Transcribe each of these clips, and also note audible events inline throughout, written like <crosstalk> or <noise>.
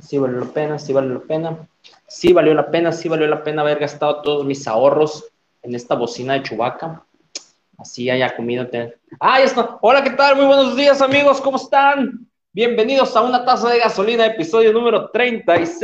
Sí valió la pena, sí valió la pena. Sí valió la pena, sí valió la pena haber gastado todos mis ahorros en esta bocina de Chubaca. Así haya comido. ¡Ah, está! Hola, ¿qué tal? Muy buenos días, amigos. ¿Cómo están? Bienvenidos a una taza de gasolina, episodio número 36.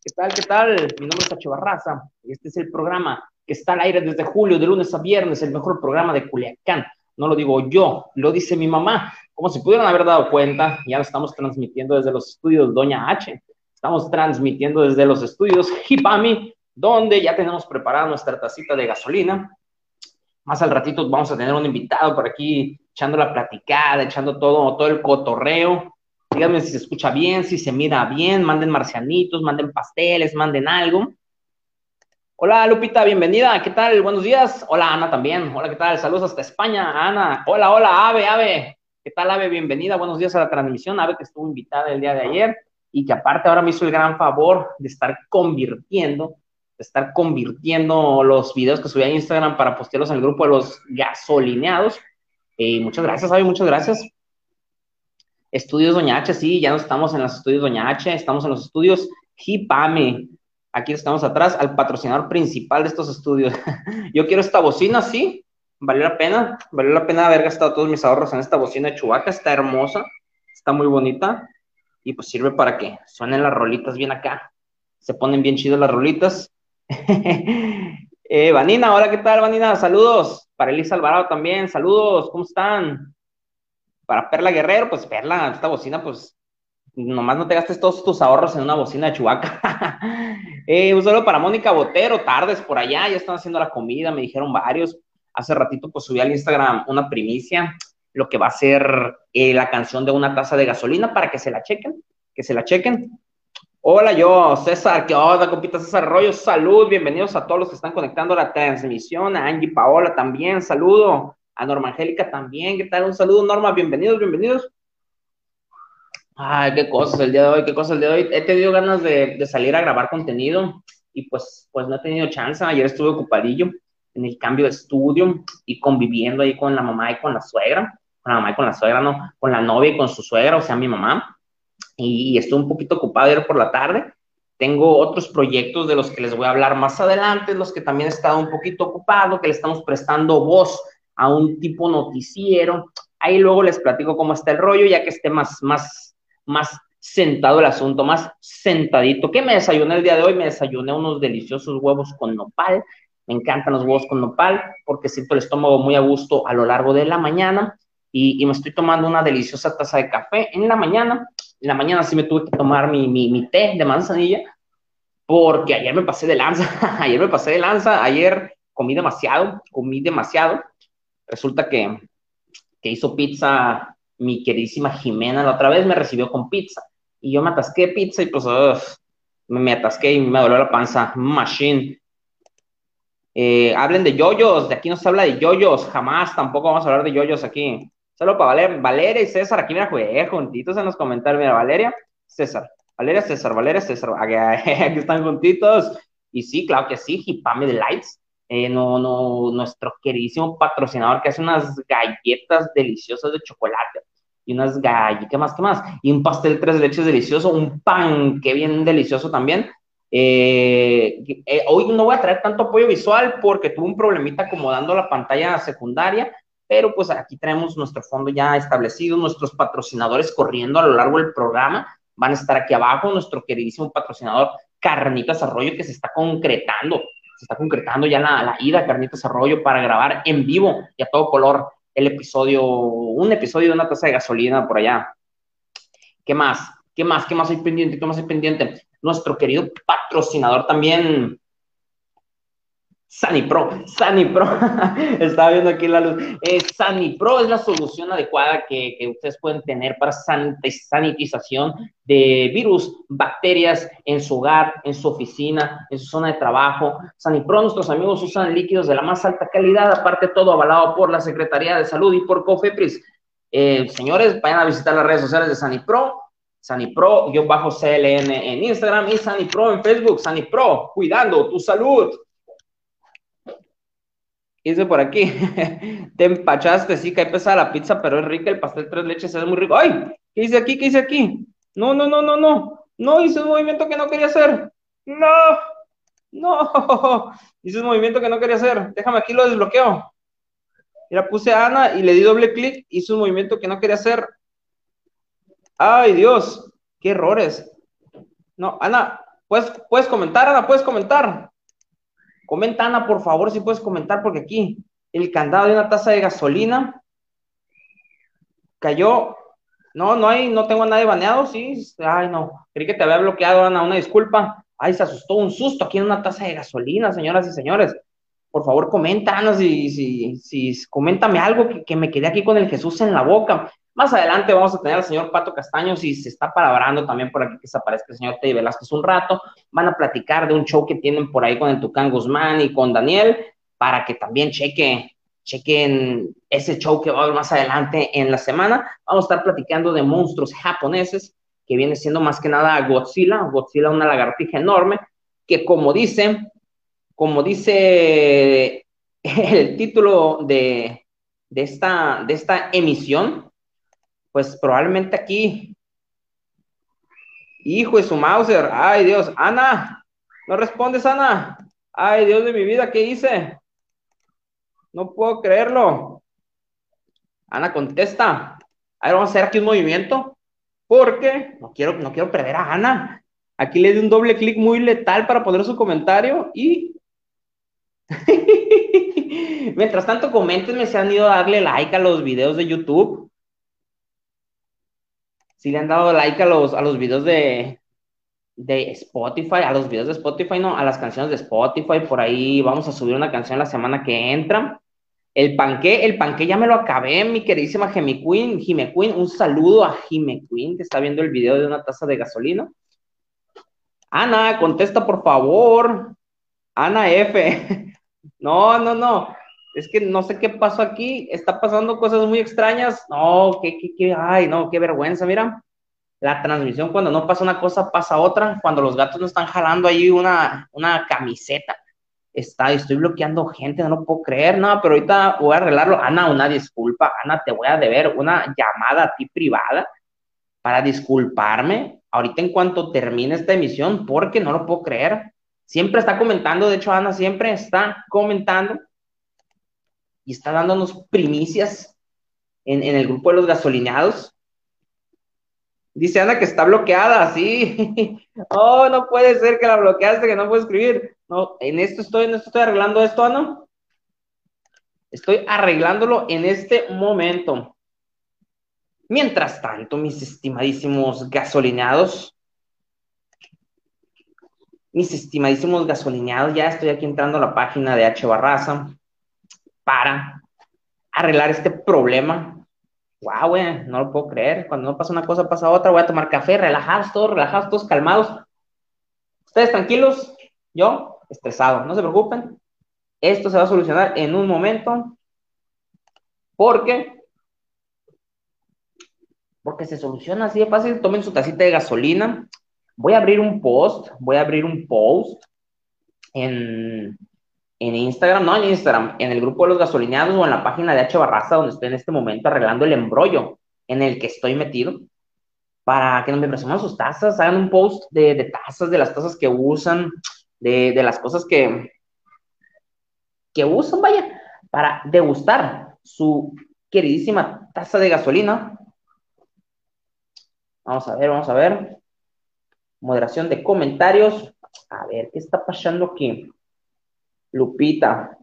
¿Qué tal? ¿Qué tal? Mi nombre es Tacho Barraza y este es el programa que está al aire desde julio, de lunes a viernes, el mejor programa de Culiacán. No lo digo yo, lo dice mi mamá. Como si pudieran haber dado cuenta, ya lo estamos transmitiendo desde los estudios Doña H. Estamos transmitiendo desde los estudios Hipami, donde ya tenemos preparada nuestra tacita de gasolina. Más al ratito vamos a tener un invitado por aquí echando la platicada, echando todo, todo el cotorreo. Díganme si se escucha bien, si se mira bien, manden marcianitos, manden pasteles, manden algo. Hola Lupita, bienvenida. ¿Qué tal? Buenos días. Hola Ana también. Hola, ¿qué tal? Saludos hasta España, Ana. Hola, hola, Ave, Ave. ¿Qué tal, Ave? Bienvenida. Buenos días a la transmisión. Ave que estuvo invitada el día de ayer y que aparte ahora me hizo el gran favor de estar convirtiendo, de estar convirtiendo los videos que subí a Instagram para postearlos en el grupo de los gasolineados. Eh, muchas gracias, Ave, muchas gracias. Estudios Doña H, sí, ya no estamos en los estudios Doña H, estamos en los estudios Hipame. Aquí estamos atrás al patrocinador principal de estos estudios. <laughs> Yo quiero esta bocina, sí. Valió la pena, valió la pena haber gastado todos mis ahorros en esta bocina de Chubaca. Está hermosa, está muy bonita. Y pues sirve para que suenen las rolitas bien acá. Se ponen bien chidas las rolitas. <laughs> eh, Vanina, hola, ¿qué tal, Vanina? Saludos. Para Elisa Alvarado también, saludos, ¿cómo están? Para Perla Guerrero, pues Perla, esta bocina, pues nomás no te gastes todos tus ahorros en una bocina de chubaca. <laughs> eh, un saludo para Mónica Botero, tardes por allá, ya están haciendo la comida, me dijeron varios. Hace ratito pues subí al Instagram una primicia, lo que va a ser eh, la canción de una taza de gasolina para que se la chequen, que se la chequen. Hola yo, César, ¿qué onda, compita César Arroyo? Salud, bienvenidos a todos los que están conectando a la transmisión, a Angie Paola también, saludo, a Norma Angélica también, ¿qué tal? Un saludo, Norma, bienvenidos, bienvenidos. Ay, qué cosas el día de hoy, qué cosas el día de hoy. He tenido ganas de, de, salir a grabar contenido y pues, pues no he tenido chance. Ayer estuve ocupadillo en el cambio de estudio y conviviendo ahí con la mamá y con la suegra. Con la mamá y con la suegra, no, con la novia y con su suegra, o sea, mi mamá. Y, y estuve un poquito ocupado ayer por la tarde. Tengo otros proyectos de los que les voy a hablar más adelante, los que también he estado un poquito ocupado, que le estamos prestando voz a un tipo noticiero. Ahí luego les platico cómo está el rollo, ya que esté más, más más sentado el asunto, más sentadito. ¿Qué me desayuné el día de hoy? Me desayuné unos deliciosos huevos con nopal. Me encantan los huevos con nopal porque siento el estómago muy a gusto a lo largo de la mañana y, y me estoy tomando una deliciosa taza de café en la mañana. En la mañana sí me tuve que tomar mi, mi, mi té de manzanilla porque ayer me pasé de lanza, <laughs> ayer me pasé de lanza, ayer comí demasiado, comí demasiado. Resulta que, que hizo pizza mi queridísima Jimena la otra vez me recibió con pizza y yo me atasqué pizza y pues me, atasqué y me dolió la panza, machine. Eh, hablen de yoyos, de aquí no se habla de yoyos, jamás, tampoco vamos a hablar de yoyos aquí. Solo para Valer, Valeria y César, aquí mira, jugué juntitos en los comentarios, mira, Valeria, César, Valeria, César, Valeria, César, <laughs> aquí, están juntitos. Y sí, claro que sí, Hipame de Lights, eh, no, no, nuestro queridísimo patrocinador que hace unas galletas deliciosas de chocolate y unas galletas, ¿qué más, qué más? Y un pastel tres leches delicioso, un pan que bien delicioso también. Eh, eh, hoy no voy a traer tanto apoyo visual porque tuve un problemita acomodando la pantalla secundaria, pero pues aquí tenemos nuestro fondo ya establecido, nuestros patrocinadores corriendo a lo largo del programa van a estar aquí abajo, nuestro queridísimo patrocinador Carnitas Arroyo que se está concretando, se está concretando ya la, la ida Carnitas Arroyo para grabar en vivo y a todo color el episodio, un episodio de una taza de gasolina por allá. ¿Qué más? ¿Qué más? ¿Qué más hay pendiente? ¿Qué más hay pendiente? Nuestro querido patrocinador también, Sanipro, Sanipro, <laughs> estaba viendo aquí la luz. Eh, Sanipro es la solución adecuada que, que, ustedes pueden tener para sanitización de virus, bacterias en su hogar, en su oficina, en su zona de trabajo. Sanipro, nuestros amigos usan líquidos de la más alta calidad, aparte todo avalado por la Secretaría de Salud y por COFEPRIS. Eh, señores, vayan a visitar las redes sociales de Sanipro, Sanipro-CLN en Instagram y Sanipro en Facebook. Sanipro, cuidando tu salud. Dice por aquí, <laughs> te empachaste, sí, cae pesada la pizza, pero es rica, el pastel tres leches es muy rico. ¡Ay! ¿Qué hice aquí? ¿Qué hice aquí? No, no, no, no, no. No, hice un movimiento que no quería hacer. No, no. <laughs> Hice un movimiento que no quería hacer. Déjame aquí lo desbloqueo. Mira, puse a Ana y le di doble clic, hice un movimiento que no quería hacer. Ay, Dios, qué errores. No, Ana, ¿puedes, puedes comentar, Ana, puedes comentar. Comenta, Ana, por favor, si puedes comentar, porque aquí el candado de una taza de gasolina cayó. No, no hay, no tengo a nadie baneado, sí. Ay, no. Creí que te había bloqueado, Ana, una disculpa. Ay, se asustó un susto aquí en una taza de gasolina, señoras y señores. Por favor, comenta, Ana, si, si, si, coméntame algo que, que me quedé aquí con el Jesús en la boca. Más adelante vamos a tener al señor Pato Castaño, si se está palabrando también por aquí que se aparezca el señor Teddy Velázquez un rato. Van a platicar de un show que tienen por ahí con el Tucán Guzmán y con Daniel, para que también cheque, chequen ese show que va a haber más adelante en la semana. Vamos a estar platicando de monstruos japoneses, que viene siendo más que nada Godzilla, Godzilla una lagartija enorme, que como dice, como dice el título de, de, esta, de esta emisión, pues probablemente aquí. Hijo de su Mauser, ay Dios, Ana, no respondes, Ana. Ay Dios de mi vida, ¿qué hice? No puedo creerlo. Ana, contesta. A ver, vamos a hacer aquí un movimiento. Porque no quiero, no quiero perder a Ana. Aquí le di un doble clic muy letal para poner su comentario y. <laughs> Mientras tanto, coméntenme si han ido a darle like a los videos de YouTube si le han dado like a los, a los videos de, de Spotify, a los videos de Spotify, no, a las canciones de Spotify, por ahí vamos a subir una canción la semana que entra. El panque, el panque ya me lo acabé, mi queridísima Jime Queen, Jime Queen, un saludo a Jime Queen que está viendo el video de una taza de gasolina. Ana, contesta por favor. Ana F. <laughs> No, no, no. Es que no sé qué pasó aquí, está pasando cosas muy extrañas. No, qué, qué, qué, ay, no, qué vergüenza, mira. La transmisión, cuando no pasa una cosa, pasa otra. Cuando los gatos no están jalando ahí una, una camiseta, está, estoy bloqueando gente, no lo puedo creer, no, pero ahorita voy a arreglarlo. Ana, una disculpa, Ana, te voy a deber una llamada a ti privada para disculparme ahorita en cuanto termine esta emisión, porque no lo puedo creer. Siempre está comentando, de hecho, Ana siempre está comentando y está dándonos primicias en, el grupo de los gasolineados. Dice Ana que está bloqueada, sí. <laughs> oh, no puede ser que la bloqueaste, que no puedo escribir. No, en esto estoy, en esto estoy arreglando esto, Ana. Estoy arreglándolo en este momento. Mientras tanto, mis estimadísimos gasolineados, mis estimadísimos gasolineados, ya estoy aquí entrando a la página de H Barraza para arreglar este problema. Wow, güey, no lo puedo creer. Cuando no pasa una cosa, pasa otra. Voy a tomar café, relajados todos, relajados todos, calmados. Ustedes tranquilos, yo estresado. No se preocupen. Esto se va a solucionar en un momento. Porque porque se soluciona así de fácil. Tomen su tacita de gasolina. Voy a abrir un post, voy a abrir un post en, en Instagram, no en Instagram, en el grupo de los gasolineados o en la página de H Barraza, donde estoy en este momento arreglando el embrollo en el que estoy metido, para que me presuman sus tazas, hagan un post de, de tazas, de las tazas que usan, de, de las cosas que, que usan, vaya, para degustar su queridísima taza de gasolina. Vamos a ver, vamos a ver. Moderación de comentarios. A ver, ¿qué está pasando aquí? Lupita.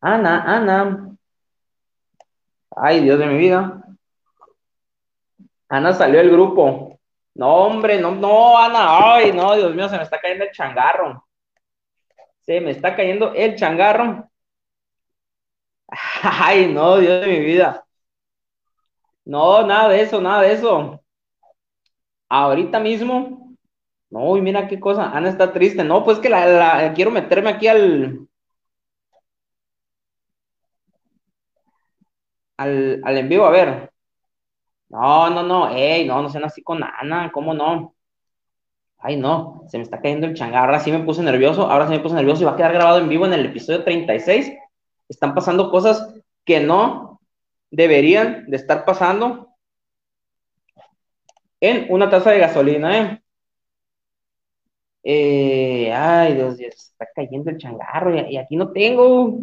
Ana, Ana. Ay, Dios de mi vida. Ana salió del grupo. No, hombre, no, no, Ana. Ay, no, Dios mío, se me está cayendo el changarro. Se me está cayendo el changarro. Ay, no, Dios de mi vida. No, nada de eso, nada de eso. Ahorita mismo no, mira qué cosa, Ana está triste. No, pues que la, quiero meterme aquí al, al, al en vivo, a ver. No, no, no, ey, no, no sean así con Ana, ¿cómo no? Ay, no, se me está cayendo el changar. Ahora sí me puse nervioso, ahora sí me puse nervioso y va a quedar grabado en vivo en el episodio 36 Están pasando cosas que no deberían de estar pasando en una taza de gasolina, ¿eh? Eh ay, Dios, Dios, está cayendo el changarro y, aquí no tengo.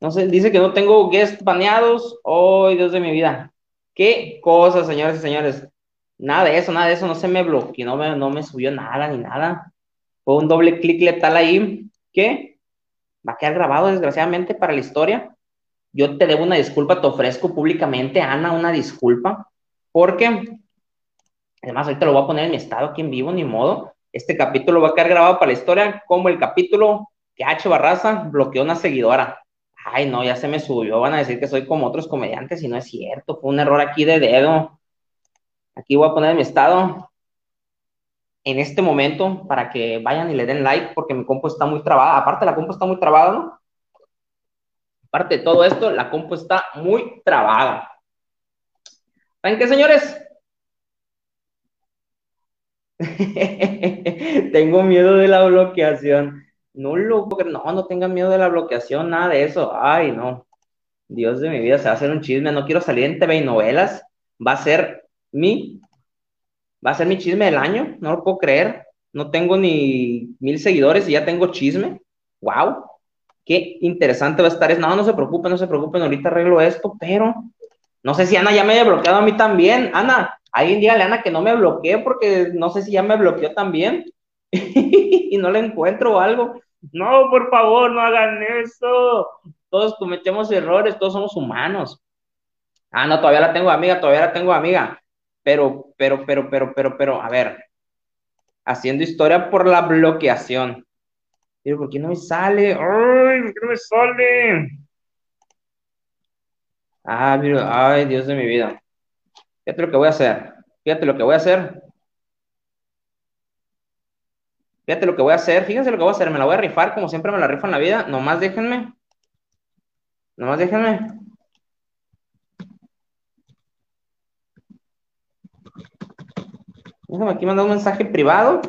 No sé, dice que no tengo guests baneados. ¡Ay, Dios de mi vida! ¿Qué cosas, señores y señores? Nada de eso, nada de eso, no se me bloqueó, no me, no me subió nada ni nada. Fue un doble clic letal ahí que va a quedar grabado desgraciadamente para la historia. Yo te debo una disculpa, te ofrezco públicamente, Ana, una disculpa, porque además ahorita lo voy a poner en mi estado aquí en vivo, ni modo. Este capítulo va a quedar grabado para la historia como el capítulo que H. Barraza bloqueó una seguidora. Ay, no, ya se me subió, van a decir que soy como otros comediantes y no es cierto, fue un error aquí de dedo. Aquí voy a poner mi estado en este momento para que vayan y le den like porque mi compu está muy trabada. Aparte, la compu está muy trabada, ¿no? Aparte de todo esto, la compu está muy trabada. ¿Saben qué, señores? <laughs> Tengo miedo de la bloqueación. No, lo, no, no tengan miedo de la bloqueación, nada de eso. Ay, no. Dios de mi vida, se va a hacer un chisme. No quiero salir en TV y novelas. Va a ser mi, va a ser mi chisme del año, no lo puedo creer. No tengo ni mil seguidores y ya tengo chisme. ¡Wow! Qué interesante va a estar. No, no se preocupen, no se preocupen, ahorita arreglo esto, pero no sé si Ana ya me haya bloqueado a mí también. Ana, alguien dígale a que no me bloquee porque no sé si ya me bloqueó también <laughs> y no la encuentro o algo. No, por favor, no hagan eso. Todos cometemos errores, todos somos humanos. Ah, no, todavía la tengo amiga, todavía la tengo amiga pero, pero, pero, pero, pero, pero, a ver, haciendo historia por la bloqueación. Pero, ¿por qué no me sale? ¡Ay, por qué no me sale! Ah, ay, Dios de mi vida. Fíjate lo que voy a hacer. Fíjate lo que voy a hacer. Fíjate lo que voy a hacer. Fíjense lo que voy a hacer. Me la voy a rifar como siempre me la rifo en la vida. Nomás déjenme. Nomás déjenme. Déjame aquí mandar un mensaje privado.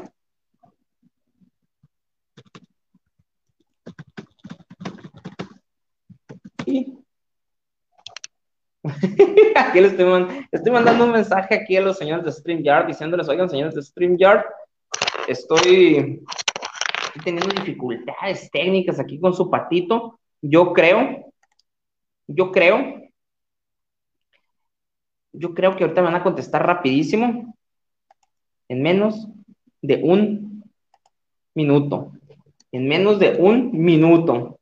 <laughs> aquí le estoy, mandando un mensaje aquí a los señores de StreamYard diciéndoles, oigan, señores de StreamYard, estoy, estoy teniendo dificultades técnicas aquí con su patito. Yo creo, yo creo, yo creo que ahorita me van a contestar rapidísimo en menos de un minuto. En menos de un minuto.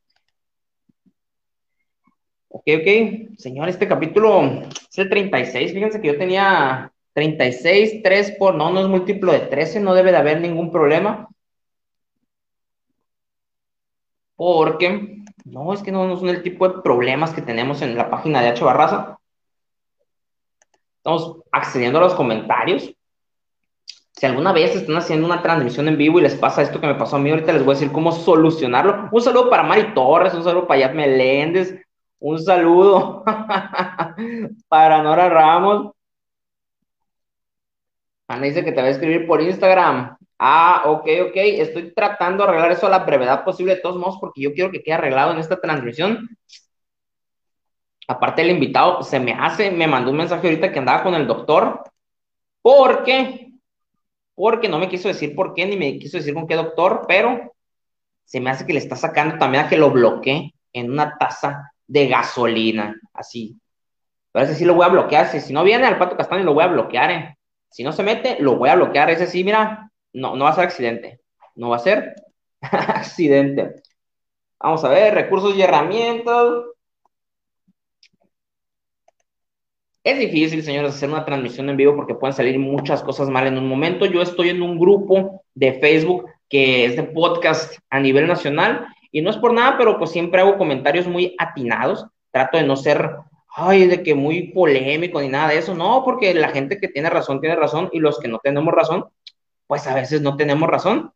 Ok, ok. Señor, este capítulo es el 36. Fíjense que yo tenía 36, 3 por, no, no es múltiplo de 13, no debe de haber ningún problema. Porque, no, es que no, no son el tipo de problemas que tenemos en la página de H Barraza. Estamos accediendo a los comentarios si alguna vez están haciendo una transmisión en vivo y les pasa esto que me pasó a mí, ahorita les voy a decir cómo solucionarlo. Un saludo para Mari Torres, un saludo para Yap Meléndez, un saludo <laughs> para Nora Ramos. Ana dice que te va a escribir por Instagram. Ah, ok, ok. Estoy tratando de arreglar eso a la brevedad posible de todos modos porque yo quiero que quede arreglado en esta transmisión. Aparte el invitado se me hace, me mandó un mensaje ahorita que andaba con el doctor porque porque no me quiso decir por qué, ni me quiso decir con qué doctor, pero se me hace que le está sacando también a que lo bloquee en una taza de gasolina, así. Pero ese sí lo voy a bloquear, si, no viene al pato castaño lo voy a bloquear, ¿eh? Si no se mete, lo voy a bloquear, ese sí, mira, no, no va a ser accidente, no va a ser <laughs> accidente. Vamos a ver, recursos y herramientas. Es difícil, señores, hacer una transmisión en vivo porque pueden salir muchas cosas mal en un momento. Yo estoy en un grupo de Facebook que es de podcast a nivel nacional y no es por nada, pero pues siempre hago comentarios muy atinados. Trato de no ser, ay, de que muy polémico ni nada de eso. No, porque la gente que tiene razón tiene razón y los que no tenemos razón, pues a veces no tenemos razón.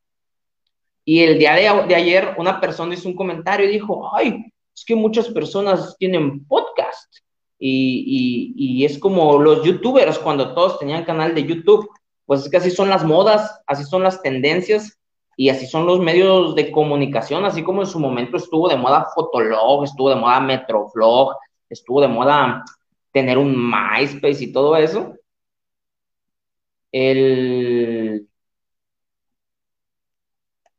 Y el día de, de ayer una persona hizo un comentario y dijo, ay, es que muchas personas tienen podcast y, es como los youtubers cuando todos tenían canal de YouTube, pues es que así son las modas, así son las tendencias, Y así son los medios de comunicación, así como en su momento estuvo de moda Fotolog, estuvo de moda Metrovlog, estuvo de moda tener un MySpace y todo eso. El...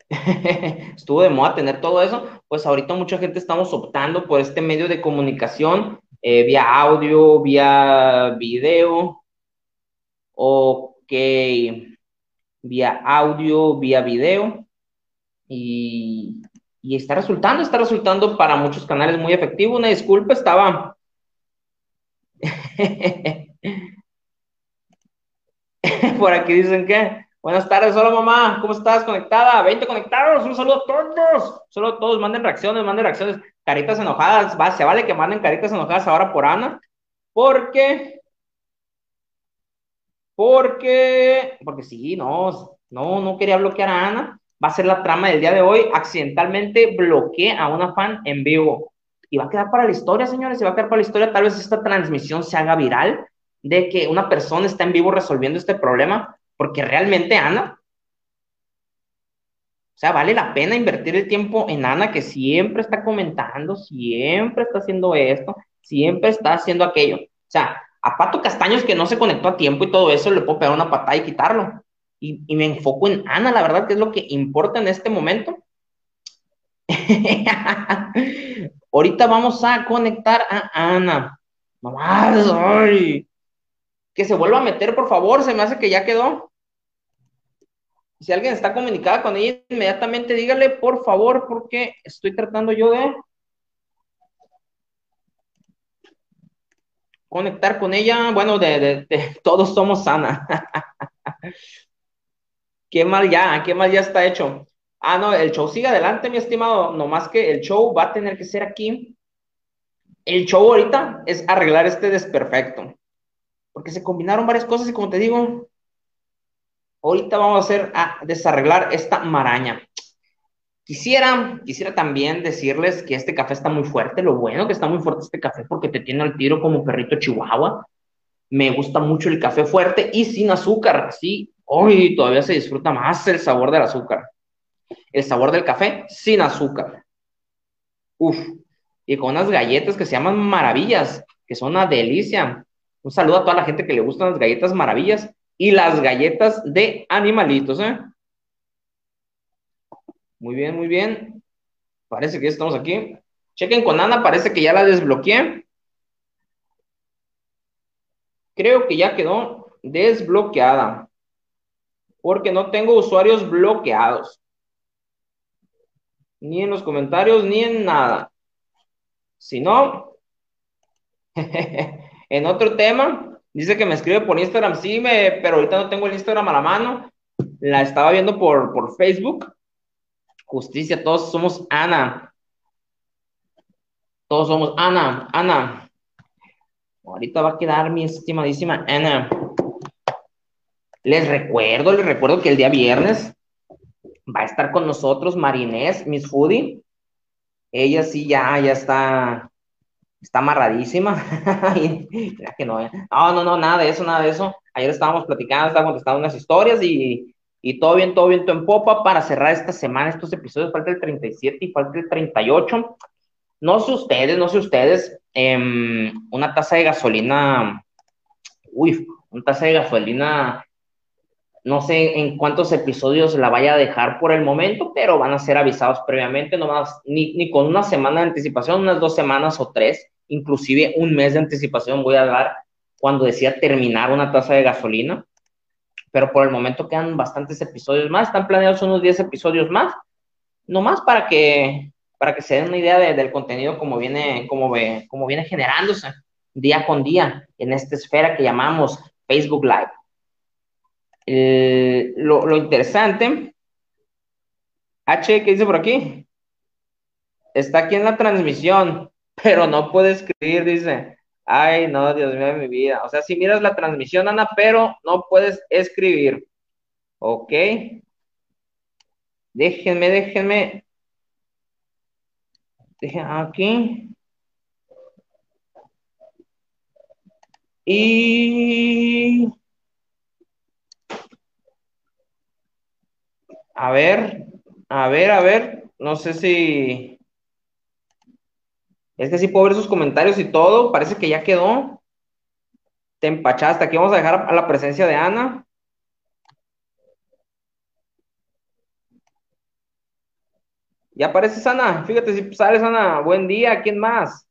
<laughs> estuvo de moda tener todo eso, pues ahorita mucha gente estamos optando por este medio de comunicación eh, vía audio, vía video, ok, vía audio, vía video, y, y está resultando, está resultando para muchos canales muy efectivo. Una disculpa, estaba... <laughs> por aquí dicen que Buenas tardes, hola mamá, ¿cómo estás? ¿Conectada? 20 conectados, un saludo a todos, solo a todos, manden reacciones, manden reacciones, caritas enojadas, va, se vale que manden caritas enojadas ahora por Ana, porque, porque, porque sí, no, no, no quería bloquear a Ana, va a ser la trama del día de hoy, accidentalmente bloqueé a una fan en vivo, y va a quedar para la historia, señores, y va a quedar para la historia, tal vez esta transmisión se haga viral, de que una persona está en vivo resolviendo este problema, porque realmente Ana, o sea, vale la pena invertir el tiempo en Ana que siempre está comentando, siempre está haciendo esto, siempre está haciendo aquello. O sea, a Pato Castaños que no se conectó a tiempo y todo eso, le puedo pegar una patada y quitarlo. Y, me enfoco en Ana, la verdad, que es lo que importa en este momento. <laughs> Ahorita vamos a conectar a Ana. Mamá, ay, que se vuelva a meter, por favor, se me hace que ya quedó. Si alguien está comunicada con ella, inmediatamente dígale, por favor, porque estoy tratando yo de conectar con ella. Bueno, de, <laughs> todos somos sana. <laughs> qué mal ya, qué mal ya está hecho. Ah, no, el show sigue adelante, mi estimado. No más que el show va a tener que ser aquí. El show ahorita es arreglar este desperfecto porque se combinaron varias cosas y como te digo, ahorita vamos a hacer, a desarreglar esta maraña. Quisiera, quisiera también decirles que este café está muy fuerte, lo bueno que está muy fuerte este café porque te tiene al tiro como perrito chihuahua. Me gusta mucho el café fuerte y sin azúcar, sí, hoy todavía se disfruta más el sabor del azúcar. El sabor del café sin azúcar. Uf, y con unas galletas que se llaman maravillas, que son una delicia. Un saludo a toda la gente que le gustan las galletas maravillas y las galletas de animalitos, ¿eh? Muy bien, muy bien. Parece que estamos aquí. Chequen con Ana, parece que ya la desbloqueé. Creo que ya quedó desbloqueada. Porque no tengo usuarios bloqueados. Ni en los comentarios, ni en nada. Si no, <laughs> En otro tema, dice que me escribe por Instagram, sí, me, pero ahorita no tengo el Instagram a la mano. La estaba viendo por, por Facebook. Justicia, todos somos Ana. Todos somos Ana, Ana. Ahorita va a quedar mi estimadísima Ana. Les recuerdo, les recuerdo que el día viernes va a estar con nosotros Marinés, Miss Foodie. Ella sí ya, ya está está amarradísima. <laughs> que no, ¿eh? no, no, no, nada de eso, nada de eso. Ayer estábamos platicando, estaba contestando unas historias y, y todo bien, todo bien, todo en popa para cerrar esta semana estos episodios. Falta el 37 y falta el 38. No sé ustedes, no sé ustedes, em, una taza de gasolina, uy, una taza de gasolina, no sé en cuántos episodios la vaya a dejar por el momento, pero van a ser avisados previamente, no más, ni, ni con una semana de anticipación, unas dos semanas o tres inclusive un mes de anticipación voy a dar cuando decía terminar una tasa de gasolina, pero por el momento quedan bastantes episodios más, están planeados unos 10 episodios más, nomás para que, para que se den una idea del contenido como viene, como, ve, como viene generándose día con día en esta esfera que llamamos Facebook Live. lo, lo interesante, H, ¿qué dice por aquí? Está aquí en la transmisión <laughs> pero no puede escribir, dice. Ay, no, Dios mío mi vida. O sea, si miras la transmisión, Ana, pero no puedes escribir. Ok. Déjenme, déjenme. Déjenme aquí. Y A ver, a ver, a ver. No sé si. Es que sí puedo ver sus comentarios y todo. Parece que ya quedó. Te empachaste. Aquí vamos a dejar a la presencia de Ana. Ya aparece Ana. Fíjate si sales, Ana. Buen día. ¿Quién más?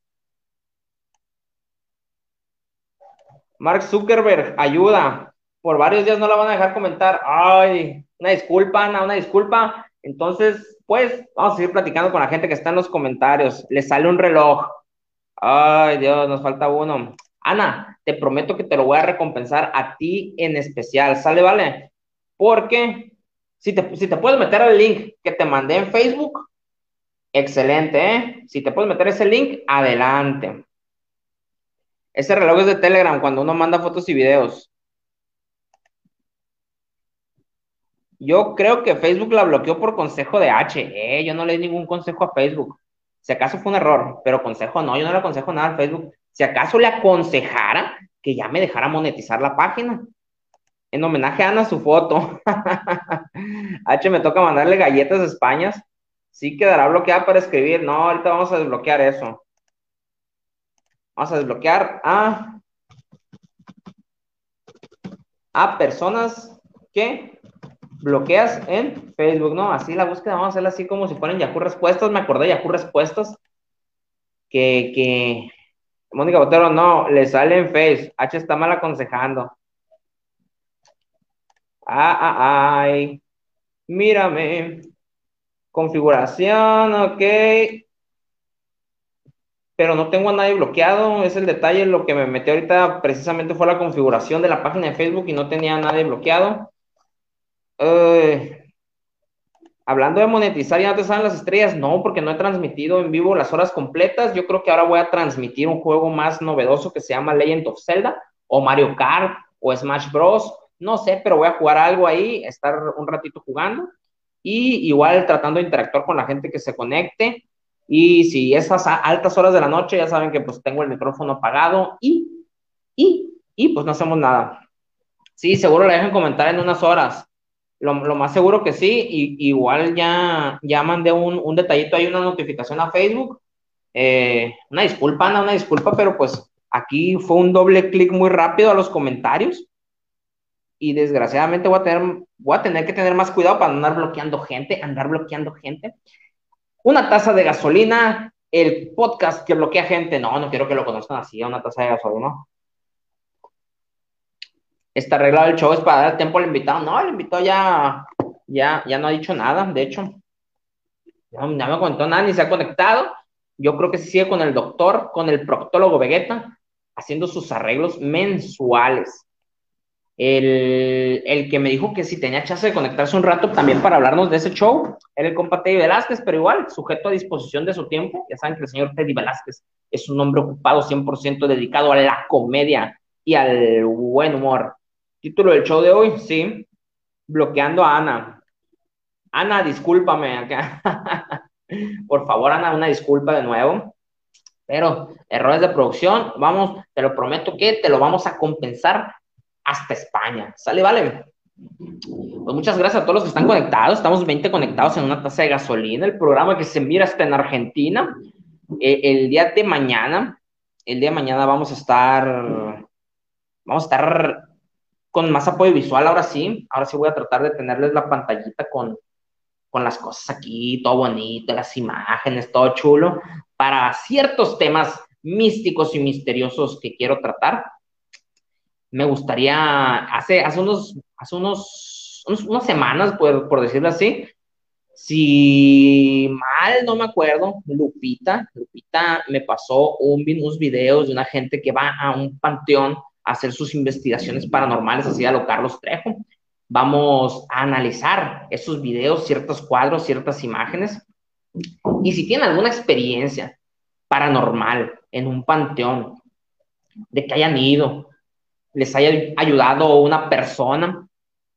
Mark Zuckerberg, ayuda. Por varios días no la van a dejar comentar. Ay, una disculpa, Ana, una disculpa. Entonces, pues, vamos a seguir platicando con la gente que está en los comentarios. Le sale un reloj. Ay, Dios, nos falta uno. Ana, te prometo que te lo voy a recompensar a ti en especial. ¿Sale, vale? Porque si te, si te puedes meter al link que te mandé en Facebook, excelente, ¿eh? Si te puedes meter ese link, adelante. Ese reloj es de Telegram cuando uno manda fotos y videos. Yo creo que Facebook la bloqueó por consejo de H. Eh, yo no le di ningún consejo a Facebook. Si acaso fue un error, pero consejo no, yo no le aconsejo nada a Facebook. Si acaso le aconsejara que ya me dejara monetizar la página. En homenaje a Ana su foto. <laughs> H me toca mandarle galletas de España. Sí quedará bloqueada para escribir. No, ahorita vamos a desbloquear eso. Vamos a desbloquear a, a personas que bloqueas en Facebook, ¿no? Así la búsqueda, vamos a hacerla así como si fueran Yahoo Respuestas. Me acordé de Yahoo Respuestas. Que, que Mónica Botero no, le sale en Face. H está mal aconsejando. Ah, ah, ay. Mírame. Configuración, ok pero no tengo a nadie bloqueado, es el detalle, lo que me metió ahorita precisamente fue la configuración de la página de Facebook y no tenía nadie bloqueado. Hablando de monetizar, ¿ya no te salen las estrellas? No, porque no he transmitido en vivo las horas completas. Yo creo que ahora voy a transmitir un juego más novedoso que se llama Legend of Zelda, o Mario Kart, o Smash Bros. No sé, pero voy a jugar algo ahí, estar un ratito jugando. Y igual tratando de interactuar con la gente que se conecte. Y si esas altas horas de la noche, ya saben que pues tengo el micrófono apagado y, y, y pues no hacemos nada. Sí, seguro le dejan comentar en unas horas. Lo, más seguro que sí, y, igual ya, ya mandé un, un detallito ahí, una notificación a Facebook. Eh, una disculpa, Ana, una disculpa, pero pues aquí fue un doble clic muy rápido a los comentarios. Y desgraciadamente voy a tener, voy a tener que tener más cuidado para andar bloqueando gente, andar bloqueando gente una taza de gasolina, el podcast que bloquea gente. No, no quiero que lo conozcan así, una taza de gasolina. Está arreglado el show, es para dar tiempo al invitado. No, el invitado ya, ya, ya no ha dicho nada, de hecho. No, me contó nada, ni se ha conectado. Yo creo que sigue con el doctor, con el proctólogo Vegeta, haciendo sus arreglos mensuales. El, que me dijo que si tenía chance de conectarse un rato también para hablarnos de ese show era el compa Teddy Velázquez, pero igual, sujeto a disposición de su tiempo. Ya saben que el señor Teddy Velázquez es un hombre ocupado 100% dedicado a la comedia y al buen humor. Título del show de hoy, sí, bloqueando a Ana. Ana, discúlpame. <laughs> Por favor, Ana, una disculpa de nuevo. Pero errores de producción, vamos, te lo prometo que te lo vamos a compensar hasta España. ¿Sale, vale? Pues muchas gracias a todos los que están conectados. Estamos 20 conectados en una taza de gasolina. El programa que se mira hasta en Argentina. Eh, el día de mañana, el día de mañana vamos a estar, vamos a estar con más apoyo visual. Ahora sí, ahora sí voy a tratar de tenerles la pantallita con, con las cosas aquí, todo bonito, las imágenes, todo chulo, para ciertos temas místicos y misteriosos que quiero tratar me gustaría, hace, hace, unos, hace unos, unas semanas, por, por decirlo así, si mal no me acuerdo, Lupita, Lupita me pasó un, unos videos de una gente que va a un panteón hacer sus investigaciones paranormales, así a lo Carlos Trejo. Vamos a analizar esos videos, ciertos cuadros, ciertas imágenes. Y si tienen alguna experiencia paranormal en un panteón, de que hayan ido, les haya ayudado una persona,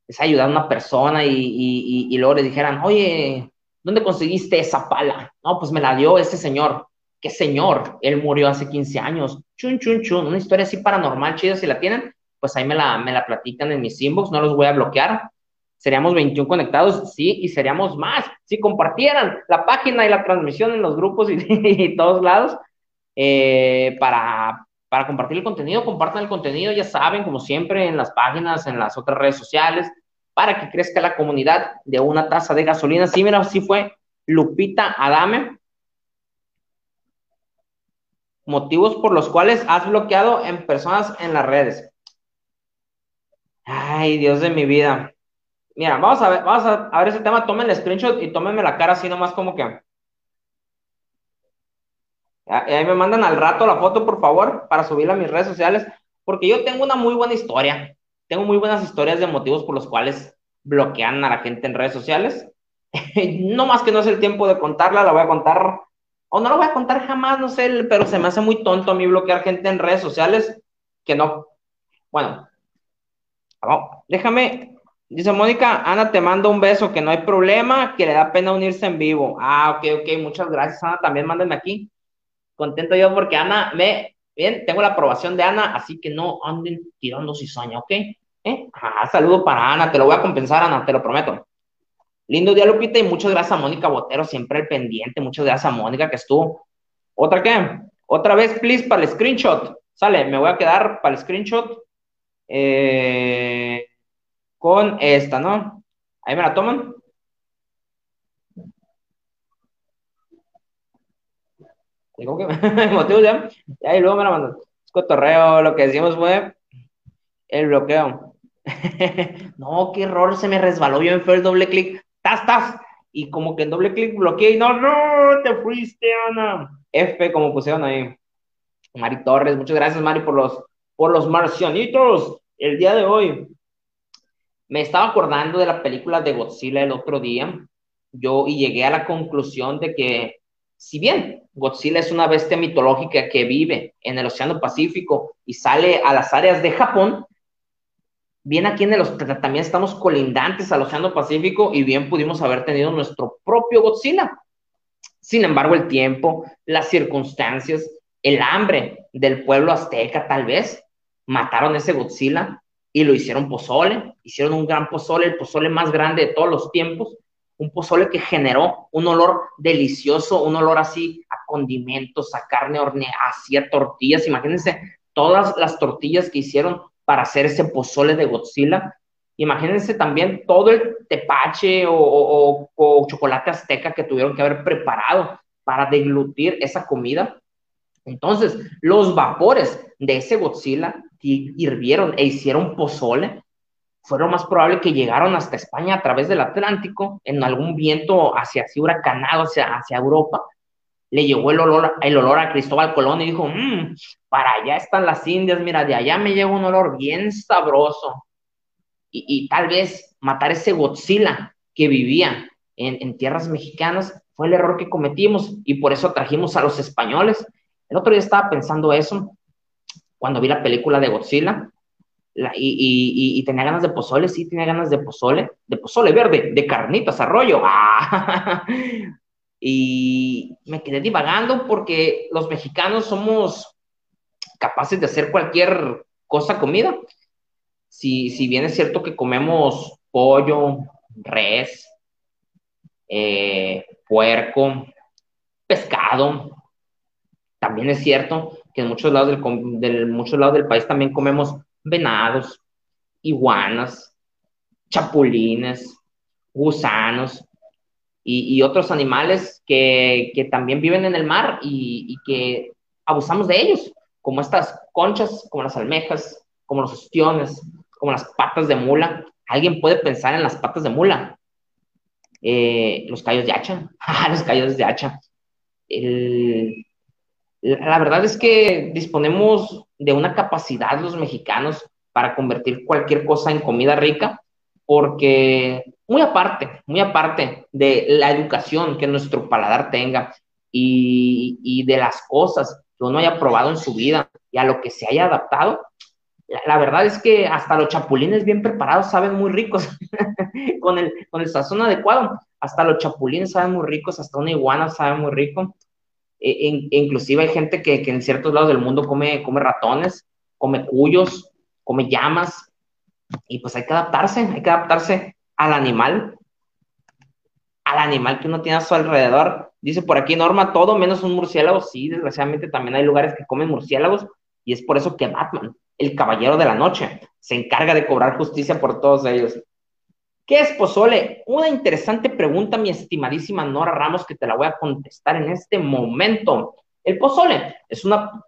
les haya ayudado una persona y, y, luego les dijeran, oye, ¿dónde conseguiste esa pala? No, pues me la dio ese señor. ¿Qué señor? Él murió hace 15 años. Chun, chun, chun. Una historia así paranormal, chida, si la tienen, pues ahí me la, me la platican en mis inbox, no los voy a bloquear. seríamos 21 conectados, sí, y seríamos más si compartieran la página y la transmisión en los grupos <laughs> y, todos lados eh, para, para compartir el contenido. Compartan el contenido, ya saben, como siempre, en las páginas, en las otras redes sociales, para que crezca la comunidad de una taza de gasolina. Sí, mira, sí fue Lupita Adame. Motivos por los cuales has bloqueado en personas en las redes. Ay, Dios de mi vida. Mira, vamos a ver, vamos a, ver ese tema. Tomen el screenshot y tómenme la cara así nomás como que. Ahí me mandan al rato la foto, por favor, para subirla a mis redes sociales, porque yo tengo una muy buena historia. Tengo muy buenas historias de motivos por los cuales bloquean a la gente en redes sociales. <laughs> no más que no es el tiempo de contarla, la voy a contar, o no la voy a contar jamás, no sé, pero se me hace muy tonto a mí bloquear gente en redes sociales que no. Bueno, déjame, dice Mónica, Ana, te mando un beso, que no hay problema, que le da pena unirse en vivo. Ah, ok, ok, muchas gracias, Ana, también mándenme aquí. Contento yo porque Ana me, bien, tengo la aprobación de Ana, así que no anden tirando cizaña, ¿ok? ¿Eh? Ah, saludo para Ana, te lo voy a compensar, Ana, te lo prometo. Lindo día, Lupita, y muchas gracias a Mónica Botero, siempre el pendiente. Muchas gracias a Mónica que estuvo. ¿Otra qué? Otra vez, please, para el screenshot. Sale, me voy a quedar para el screenshot eh, con esta, ¿no? Ahí me la toman. Digo que <laughs> motivo ya. Y ahí luego me la mandan. Es cotorreo, lo que decimos fue el bloqueo. <laughs> no, qué error, se me resbaló yo en fue el doble clic. ¡Tas, tas! Y como que en doble clic bloqueé y no, no, te fuiste, Ana. F, como pusieron ahí. Mari Torres, muchas gracias, Mari, por los, por los marcianitos el día de hoy. Me estaba acordando de la película de Godzilla el otro día. Yo y llegué a la conclusión de que, si bien Godzilla es una bestia mitológica que vive en el Océano Pacífico y sale a las áreas de Japón, bien aquí en el también estamos colindantes al Océano Pacífico y bien pudimos haber tenido nuestro propio Godzilla. Sin embargo, el tiempo, las circunstancias, el hambre del pueblo azteca tal vez, mataron ese Godzilla y lo hicieron pozole, hicieron un gran pozole, el pozole más grande de todos los tiempos, un pozole que generó un olor delicioso, un olor así a condimentos, a carne horneada, a tortillas, imagínense todas las tortillas que hicieron para hacer ese pozole de Godzilla. Imagínense también todo el tepache o, chocolate azteca que tuvieron que haber preparado para deglutir esa comida. Entonces, los vapores de ese Godzilla hirvieron e hicieron pozole, fueron más probable que llegaron hasta España a través del Atlántico, en algún viento hacia así huracanado hacia Europa, le llegó el olor, el olor a Cristóbal Colón y dijo, mmm, para allá están las Indias, mira, de allá me llega un olor bien sabroso. Y, tal vez matar ese Godzilla que vivía en, en, tierras mexicanas fue el error que cometimos y por eso trajimos a los españoles. El otro día estaba pensando eso cuando vi la película de Godzilla y, y, y, tenía ganas de pozole, sí, tenía ganas de pozole, de pozole verde, de carnitas, arroyo. <laughs> ¡Ah! Y me quedé divagando porque los mexicanos somos capaces de hacer cualquier cosa comida. Si, si bien es cierto que comemos pollo, res, eh, puerco, pescado, también es cierto que en muchos lados del, muchos lados del país también comemos venados, iguanas, chapulines, gusanos, y, otros animales que, también viven en el mar y, que abusamos de ellos, como estas conchas, como las almejas, como los ostiones, como las patas de mula. ¿Alguien puede pensar en las patas de mula? Eh, los callos de hacha, <laughs> los callos de hacha. la verdad es que disponemos de una capacidad los mexicanos para convertir cualquier cosa en comida rica, porque muy aparte, muy aparte de la educación que nuestro paladar tenga y, de las cosas que uno haya probado en su vida y a lo que se haya adaptado, la, verdad es que hasta los chapulines bien preparados saben muy ricos, <laughs> con, el, con el sazón adecuado, hasta los chapulines saben muy ricos, hasta una iguana sabe muy rico. E, e inclusive hay gente que, que, en ciertos lados del mundo come, come ratones, come cuyos, come llamas, y pues hay que adaptarse, hay que adaptarse al animal, al animal que uno tiene a su alrededor. Dice por aquí Norma, todo menos un murciélago. Sí, desgraciadamente también hay lugares que comen murciélagos y es por eso que Batman, el caballero de la noche, se encarga de cobrar justicia por todos ellos. ¿Qué es pozole? Una interesante pregunta, mi estimadísima Nora Ramos, que te la voy a contestar en este momento. El pozole es una...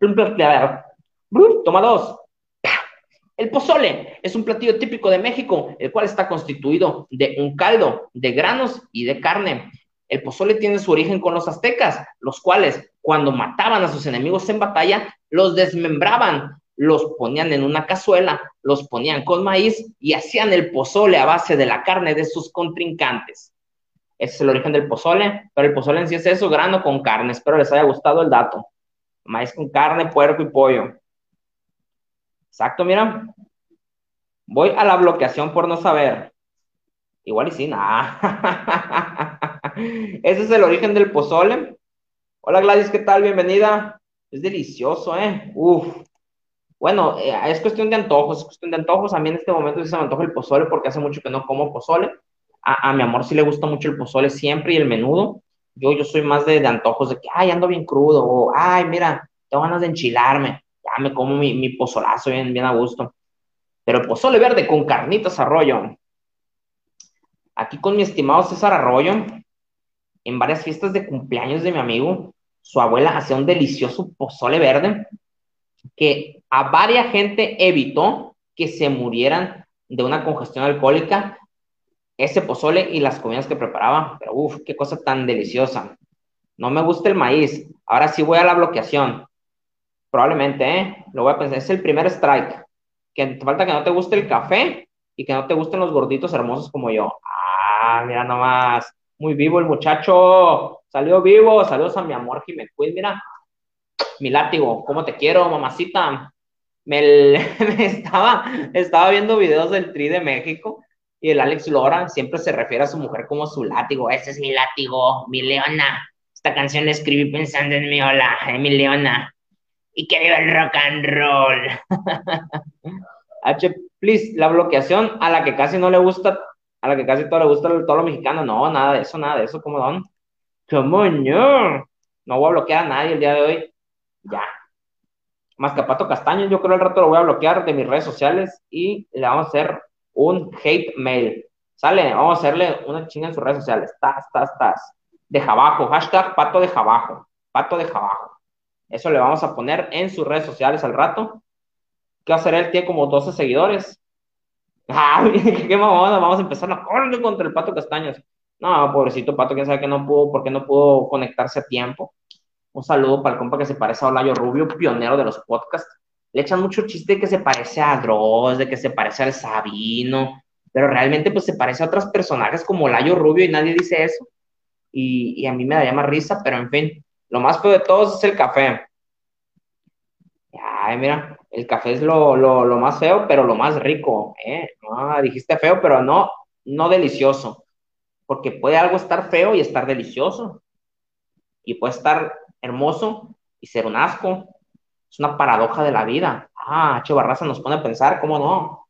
Toma dos. El pozole es un platillo típico de México, el cual está constituido de un caldo de granos y de carne. El pozole tiene su origen con los aztecas, los cuales, cuando mataban a sus enemigos en batalla, los desmembraban los ponían en una cazuela, los ponían con maíz y hacían el pozole a base de la carne de sus contrincantes. Ese es el origen del pozole, pero el pozole en sí es eso, grano con carne. Espero les haya gustado el dato. Maíz con carne, puerco y pollo. Exacto, mira. Voy a la bloqueación por no saber. Igual y sí, nada. <laughs> Ese es el origen del pozole. Hola Gladys, ¿qué tal? Bienvenida. Es delicioso, ¿eh? Uf, bueno, eh, es cuestión de antojos, es cuestión de antojos. A mí en este momento sí se me antoja el pozole porque hace mucho que no como pozole. A, mi amor sí le gusta mucho el pozole siempre y el menudo. Yo, yo soy más de, antojos, de que, ay, ando bien crudo, o, ay, mira, tengo ganas de enchilarme. Me como mi, pozolazo bien, bien a gusto. Pero pozole verde con carnitas arroyo. Aquí con mi estimado César Arroyo, en varias fiestas de cumpleaños de mi amigo, su abuela hacía un delicioso pozole verde que a varias gente evitó que se murieran de una congestión alcohólica ese pozole y las comidas que preparaba. Pero uff, qué cosa tan deliciosa. No me gusta el maíz. Ahora sí voy a la bloqueación. Probablemente, ¿eh? Lo voy a pensar. Es el primer strike. Que te falta que no te guste el café y que no te gusten los gorditos hermosos como yo. Ah, mira nomás. Muy vivo el muchacho. Salió vivo. Saludos a mi amor Jiménez. Mira, mi látigo, ¿cómo te quiero, mamacita? Me, <laughs> estaba, estaba viendo videos del Tri de México y el Alex Lora siempre se refiere a su mujer como su látigo. Ese es mi látigo, mi leona. Esta canción la escribí pensando en mi hola, en mi leona. Y que viva el rock and roll. <laughs> H, please, la bloqueación a la que casi no le gusta, a la que casi todo le gusta el toro mexicano. No, nada de eso, nada de eso, como don. ¿Cómo no? No voy a bloquear a nadie el día de hoy ya. Más que Pato Castaño, yo creo el rato lo voy a bloquear de mis redes sociales y le vamos a hacer un hate mail. Sale, vamos a hacerle una chinga en sus redes sociales. Tas, tas, tas. De abajo, hashtag pato de abajo, pato de abajo. Eso le vamos a poner en sus redes sociales al rato. ¿Qué va a hacer él? Tiene como 12 seguidores. ¡Ay, <laughs> <laughs> qué mamona! Vamos a empezar la corte contra el Pato Castaños. No, pobrecito Pato, quién sabe que no pudo, porque no pudo conectarse a tiempo. Un saludo para el compa que se parece a Olayo Rubio, pionero de los podcasts. Le echan mucho chiste de que se parece a Dross, de que se parece al Sabino, pero realmente pues se parece a otros personajes como Olayo Rubio y nadie dice eso. Y, a mí me daría más risa, pero en fin, lo más feo de todos es el café. Ay, mira, el café es lo, más feo, pero lo más rico. ¿eh? dijiste feo, pero no, no delicioso. Porque puede algo estar feo y estar delicioso. Y puede estar hermoso y ser un asco. Es una paradoja de la vida. Ah, H. Barraza nos pone a pensar, ¿cómo no?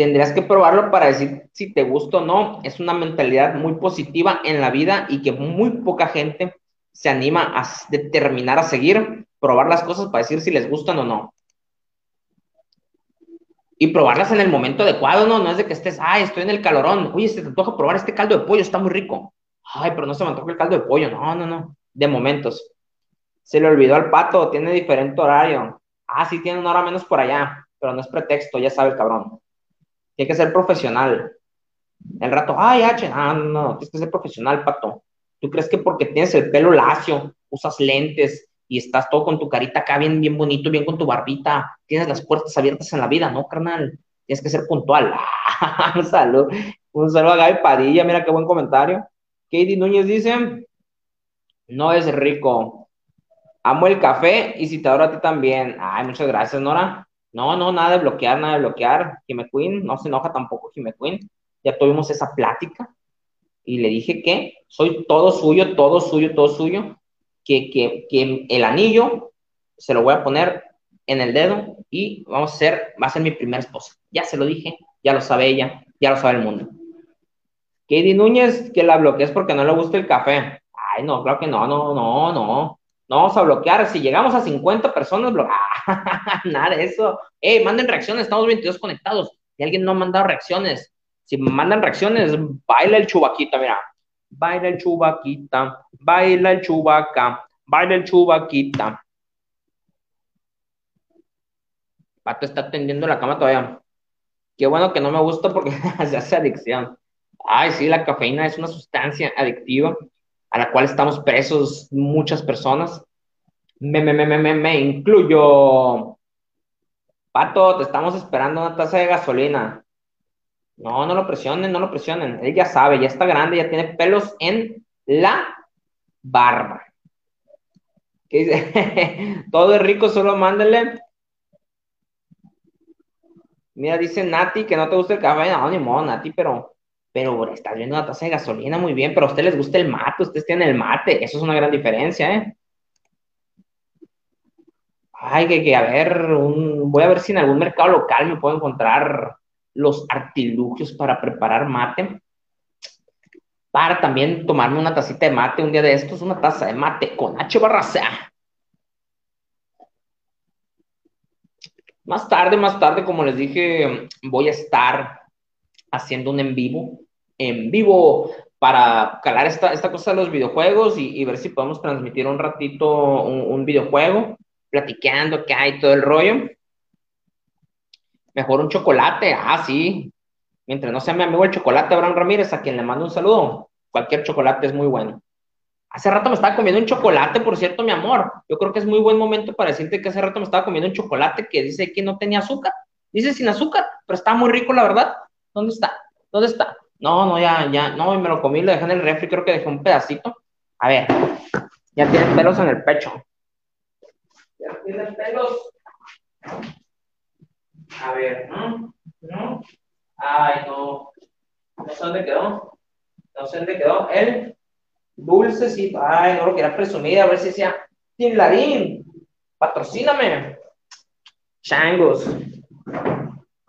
Tendrías que probarlo para decir si te gusta o no. Es una mentalidad muy positiva en la vida y que muy poca gente se anima a determinar a seguir, probar las cosas para decir si les gustan o no. Y probarlas en el momento adecuado, ¿no? No es de que estés, ay, estoy en el calorón, oye, se te antoja probar este caldo de pollo, está muy rico ay, pero no se me antoja el caldo de pollo. No, no, no. De momentos. Se le olvidó al pato, tiene diferente horario. Ah, sí, tiene una hora menos por allá, pero no es pretexto, ya sabe el cabrón. Tiene que ser profesional. El rato, ay, H, ah, no, no, tienes que ser profesional, pato. ¿Tú crees que porque tienes el pelo lacio, usas lentes y estás todo con tu carita acá bien, bien bonito, bien con tu barbita, tienes las puertas abiertas en la vida? No, carnal. Tienes que ser puntual. <laughs> un saludo. Un saludo a Gaby Padilla, mira qué buen comentario. Katie Núñez dice, no es rico. Amo el café y adoro a ti también. Ay, muchas gracias, Nora. No, no, nada de bloquear, nada de bloquear. Jime Queen, no se enoja tampoco Jime Queen. Ya tuvimos esa plática y le dije que soy todo suyo, todo suyo, todo suyo. Que, que, que el anillo se lo voy a poner en el dedo y vamos a ser, va a ser mi primera esposa. Ya se lo dije ya lo sabe ella, ya lo sabe el mundo. Katie Núñez, que la bloquees porque no le gusta el café. Ay, no, claro que no, no, no, no. No vamos a bloquear. Si llegamos a 50 personas, <laughs> Nada de eso. Eh, manden reacciones, estamos 22 conectados. Si alguien no ha mandado reacciones, si mandan reacciones, baila el chubaquita, mira. Baila el chubaquita, baila el chubaca, baila el chubaquita. Pato está tendiendo la cama todavía. Qué bueno que no me gusta porque <laughs> se hace adicción. Ay, sí, la cafeína es una sustancia adictiva a la cual estamos presos muchas personas. Me, me, me, me, me, incluyo. Pato, te estamos esperando una taza de gasolina. No, no lo presionen, no lo presionen. Él ya sabe, ya está grande, ya tiene pelos en la barba. ¿Qué dice? <laughs> Todo es rico, solo mándele. Mira, dice Nati que no te gusta el café. No, ni modo, Nati, pero pero estás viendo una taza de gasolina muy bien, pero a ustedes les gusta el mate, ustedes tienen el mate, eso es una gran diferencia, ¿eh? Ay, que, que a ver, voy a ver si en algún mercado local me puedo encontrar los artilugios para preparar mate. Para también tomarme una tacita de mate un día de estos, una taza de mate con H barra Más tarde, más tarde, como les dije, voy a estar haciendo un en vivo, en vivo para calar esta, esta cosa de los videojuegos y, ver si podemos transmitir un ratito un, videojuego, platicando que hay todo el rollo. Mejor un chocolate, ah, sí. Mientras no sea mi amigo el chocolate, Abraham Ramírez, a quien le mando un saludo. Cualquier chocolate es muy bueno. Hace rato me estaba comiendo un chocolate, por cierto, mi amor. Yo creo que es muy buen momento para decirte que hace rato me estaba comiendo un chocolate que dice que no tenía azúcar. Dice sin azúcar, pero está muy rico, la verdad. ¿Dónde está? ¿Dónde está? No, no, ya, ya, no, me lo comí, lo dejé en el refri, creo que dejé un pedacito. A ver, ya tiene pelos en el pecho. Ya tiene pelos. A ver, ¿no? ¿no? Ay, no. No sé dónde quedó. No sé dónde quedó. El sí. Ay, no lo quería presumir, a ver si decía, Tinlarín, patrocíname. Changos.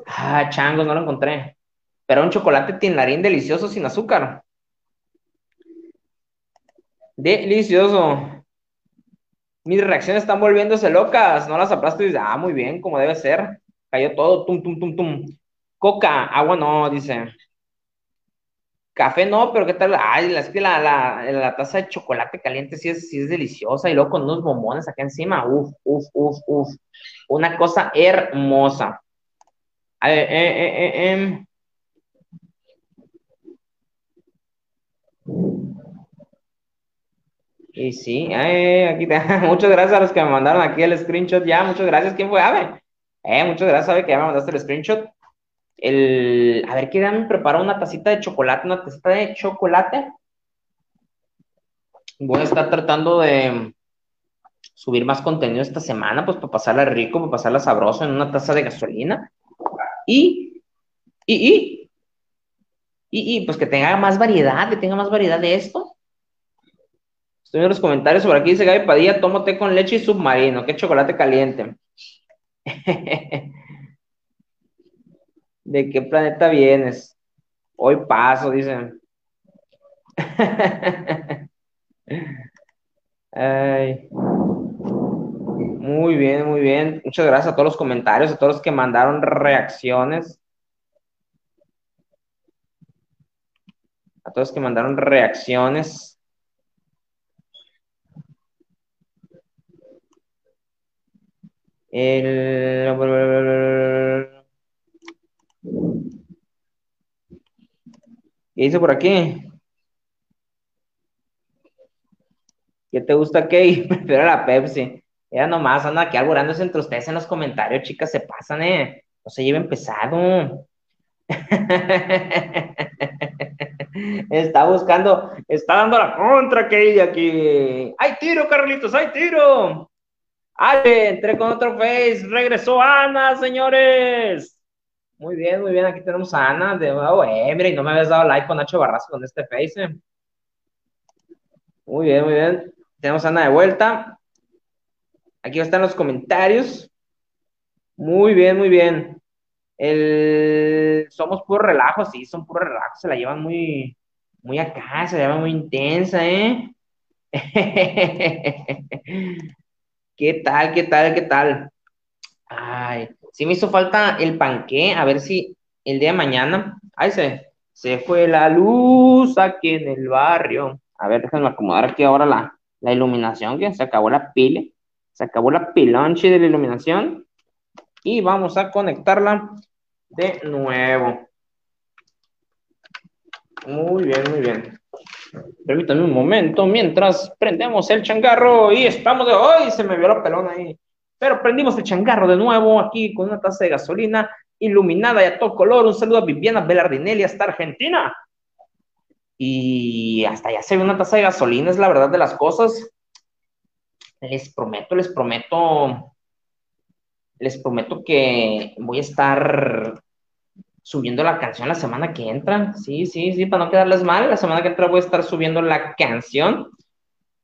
Ah, changos, no lo encontré pero un chocolate tinlarín delicioso sin azúcar. Delicioso. Mis reacciones están volviéndose locas, no las aplasto y dice, ah, muy bien, como debe ser. Cayó todo, tum, tum, tum, tum. Coca, agua no, dice. Café no, pero ¿qué tal? Ay, es que la, la, taza de chocolate caliente sí es, sí es deliciosa y luego con unos bombones acá encima, uf, uf, uf, uf. Una cosa hermosa. A eh, eh, eh, eh. Y sí, aquí <laughs> muchas gracias a los que me mandaron aquí el screenshot ya, muchas gracias. ¿Quién fue? Ave. Eh, muchas gracias, Ave, que ya me mandaste el screenshot. El, a ver, ¿qué me preparó una tacita de chocolate, una tacita de chocolate. Voy a estar tratando de subir más contenido esta semana, pues para pasarla rico, para pasarla sabroso en una taza de gasolina. Y, y, y, y, y pues que tenga más variedad, que tenga más variedad de esto. Estoy en los comentarios sobre aquí, dice Gaby Padilla, tomo té con leche y submarino, qué chocolate caliente. <laughs> ¿De qué planeta vienes? Hoy paso, dicen. <laughs> Muy bien, muy bien. Muchas gracias a todos los comentarios, a todos los que mandaron reacciones. A todos los que mandaron reacciones. ¿Qué dice por aquí? ¿Qué te gusta, Key? <laughs> Prefiero la Pepsi. Ya nomás anda aquí alborándose entre ustedes en los comentarios, chicas, se pasan, eh. No se lleven pesado. <laughs> está buscando, está dando la contra, Key, aquí. ¡Hay tiro, Carlitos! ¡Hay tiro! Ale, entré con otro face, regresó Ana, señores. Muy bien, muy bien, aquí tenemos a Ana de nuevo, eh, y no me habías dado like con Nacho Barrazo con este face. Eh. Muy bien, muy bien. Tenemos a Ana de vuelta. Aquí están los comentarios. Muy bien, muy bien. El, somos puro relajo, sí, son puro relajo, se la llevan muy, muy acá, se la llevan muy intensa, ¿eh? <laughs> ¿Qué tal, qué tal, qué tal? Ay, sí me hizo falta el panqué, a ver si el día de mañana, ay, se, se fue la luz aquí en el barrio. A ver, déjenme acomodar aquí ahora la, la iluminación, que se acabó la pila, se acabó la pilonche de la iluminación y vamos a conectarla de nuevo. Muy bien, muy bien. Permítanme un momento mientras prendemos el changarro y estamos de hoy. Se me vio la pelona ahí. Pero prendimos el changarro de nuevo aquí con una taza de gasolina iluminada y a todo color. Un saludo a Viviana Belardinelli hasta Argentina. Y hasta ya se ve una taza de gasolina, es la verdad de las cosas. Les prometo, les prometo, les prometo que voy a estar subiendo la canción la semana que entra. Sí, sí, sí, para no quedarles mal, la semana que entra voy a estar subiendo la canción.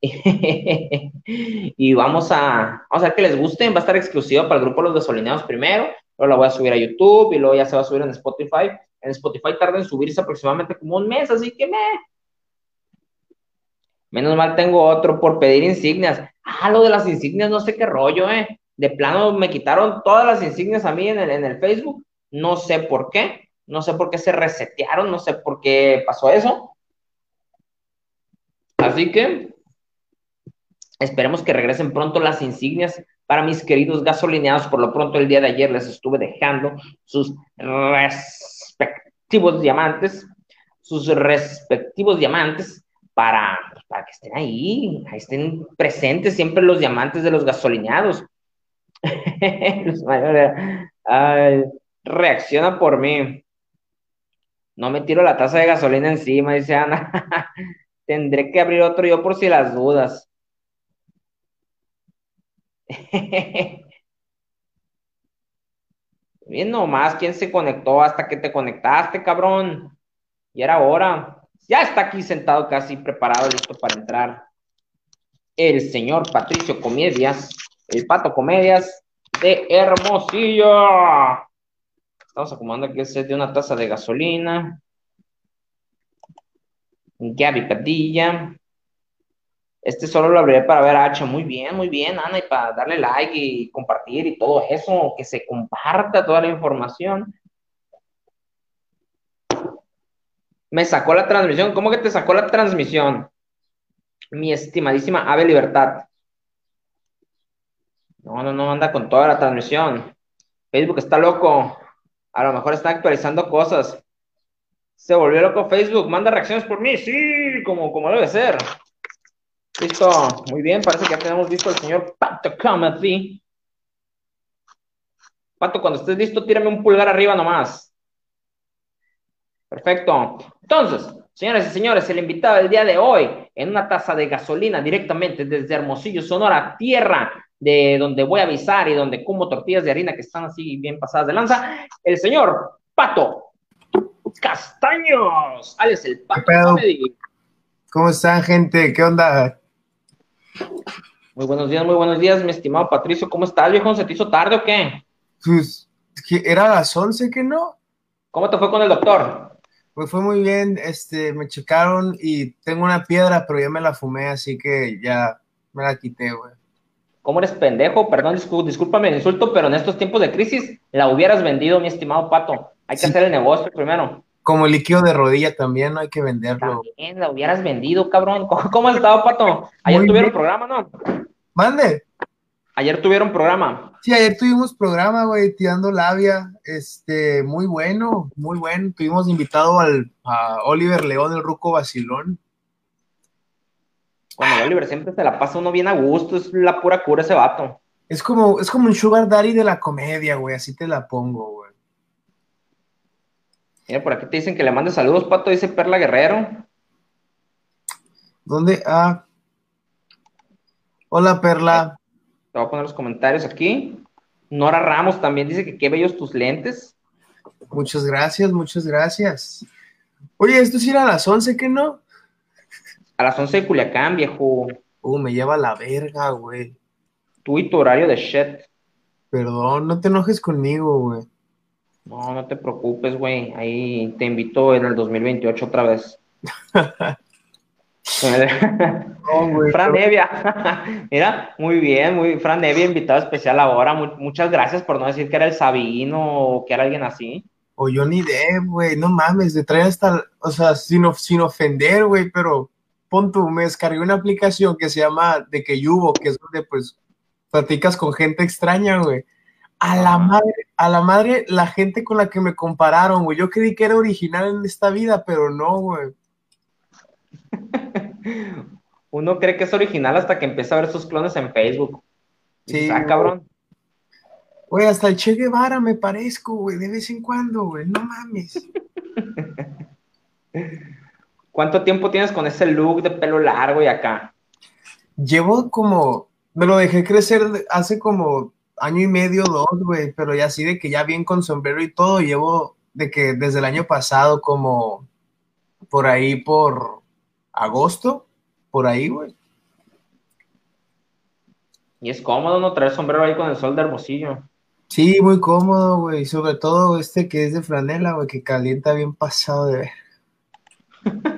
<laughs> y vamos a, vamos a ver que les guste, va a estar exclusiva para el grupo Los Desolineados primero, luego la voy a subir a YouTube y luego ya se va a subir en Spotify. En Spotify tarda en subirse aproximadamente como un mes, así que me... Menos mal tengo otro por pedir insignias. Ah, lo de las insignias, no sé qué rollo, eh. De plano me quitaron todas las insignias a mí en el, en el Facebook no sé por qué, no sé por qué se resetearon, no sé por qué pasó eso. Así que esperemos que regresen pronto las insignias para mis queridos gasolineados. Por lo pronto, el día de ayer les estuve dejando sus respectivos diamantes, sus respectivos diamantes para, para que estén ahí, estén presentes siempre los diamantes de los gasolineados. <laughs> ay, reacciona por mí. No me tiro la taza de gasolina encima, dice Ana. <laughs> Tendré que abrir otro yo por si las dudas. <laughs> Bien nomás, ¿quién se conectó hasta que te conectaste, cabrón? Y era hora. Ya está aquí sentado casi preparado, listo para entrar. El señor Patricio Comedias, el Pato Comedias de Hermosillo. Estamos acomodando aquí el de una taza de gasolina. Gaby Padilla. Este solo lo abriré para ver a H. Muy bien, muy bien, Ana, y para darle like y compartir y todo eso, que se comparta toda la información. Me sacó la transmisión. ¿Cómo que te sacó la transmisión? Mi estimadísima Ave Libertad. No, no, no, anda con toda la transmisión. Facebook está loco. A lo mejor está actualizando cosas. Se volvió loco Facebook. Manda reacciones por mí. Sí, como, como debe ser. Listo. Muy bien. Parece que ya tenemos visto al señor Pato Comedy. Pato, cuando estés listo, tírame un pulgar arriba nomás. Perfecto. Entonces, señores y señores, el invitado del día de hoy en una taza de gasolina directamente desde Hermosillo, Sonora, tierra de donde voy a avisar y donde como tortillas de harina que están así bien pasadas de lanza, el señor Pato Castaños, alias el Pato ¿Cómo están, gente? ¿Qué onda? Muy buenos días, muy buenos días, mi estimado Patricio. ¿Cómo estás, viejo? ¿Se te hizo tarde o qué? Pues, era a las 11, ¿que no? ¿Cómo te fue con el doctor? Pues fue muy bien, este, me checaron y tengo una piedra, pero ya me la fumé, así que ya me la quité, güey. ¿Cómo eres pendejo? Perdón, discúlpame el insulto, pero en estos tiempos de crisis la hubieras vendido, mi estimado Pato. Hay que hacer el negocio primero. Como el líquido de rodilla también, no hay que venderlo. También la hubieras vendido, cabrón. <laughs> ¿Cómo, has estado, Pato? Ayer tuvieron programa, ¿no? Mande. Ayer tuvieron programa. Sí, ayer tuvimos programa, güey, tirando labia. Este, muy bueno, muy bueno. Tuvimos invitado al, a Oliver León, el Ruco Basilón. Cuando Oliver siempre se la pasa uno bien a gusto, es la pura cura ese vato. Es como, es como un sugar daddy de la comedia, güey, así te la pongo, güey. Mira, por aquí te dicen que le mande saludos, Pato, dice Perla Guerrero. ¿Dónde? Ah. Hola, Perla. Te voy a poner los comentarios aquí. Nora Ramos también dice que qué bellos tus lentes. Muchas gracias, muchas gracias. Oye, esto sí era a las 11, ¿qué no? A las 11 de Culiacán, viejo. Uh, me lleva la verga, güey. Tú y tu horario de shit. Perdón, no te enojes conmigo, güey. No, no te preocupes, güey. Ahí te invito en el 2028 otra vez. <laughs> Fran Nevia. <laughs> Mira, muy bien, muy Fran Nevia, invitado especial ahora. muchas gracias por no decir que era el Sabino o que era alguien así. O yo ni de, güey, no mames, de traer hasta, o sea, sin, sin ofender, güey, pero pon tú, me descargué una aplicación que se llama De que Yubo, que es donde pues platicas con gente extraña, güey. A la madre, a la madre, la gente con la que me compararon, güey. Yo creí que era original en esta vida, pero no, güey. <laughs> Uno cree que es original hasta que empieza a ver sus clones en Facebook. Sí. Ah, cabrón. Güey, hasta el Che Guevara me parezco, güey, de vez en cuando, güey. No mames. <laughs> ¿Cuánto tiempo tienes con ese look de pelo largo y acá? Llevo como, me lo dejé crecer hace como año y medio, dos, güey, pero ya así de que ya bien con sombrero y todo, llevo de que desde el año pasado como por ahí por agosto, por ahí, güey. Y es cómodo no traer sombrero ahí con el sol de Hermosillo. Sí, muy cómodo, güey. Sobre todo este que es de franela, güey, que calienta bien pasado de ver. <laughs>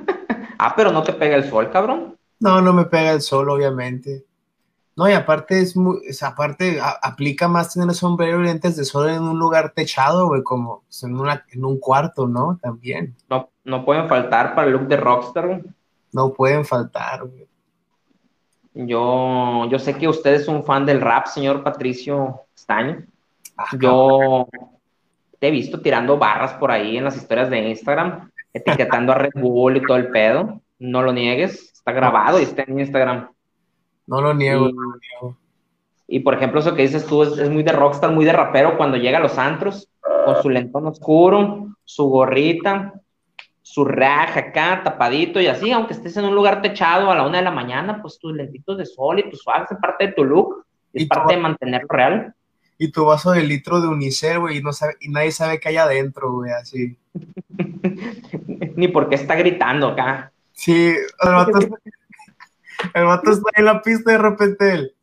ah, pero no te pega el sol, cabrón. No, no me pega el sol, obviamente. No, y aparte es muy, aparte aplica más tener sombrero y lentes de sol en un lugar techado, güey, como en, una, en un cuarto, ¿no? También. No, no pueden faltar para el look de rockstar, güey. No pueden faltar, güey. Yo, yo sé que usted es un fan del rap, señor Patricio Staño. Ah, yo te he visto tirando barras por ahí en las historias de Instagram, etiquetando a Red Bull y todo el pedo. No lo niegues, está grabado y está en Instagram. No lo niego, y, no lo niego. Y por ejemplo, eso que dices tú es, muy de rockstar, muy de rapero cuando llega a los antros, con su lentón oscuro, su gorrita, su raja acá, tapadito y así, aunque estés en un lugar techado a la una de la mañana, pues tus lentitos de sol y tus suaves es parte de tu look, es parte de mantenerlo real. Y tu vaso de litro de unicel, güey, y, no sabe, y nadie sabe qué hay adentro, güey, así. <laughs> Ni por qué está gritando acá. Sí, el vato, está, el vato está en la pista y de repente él,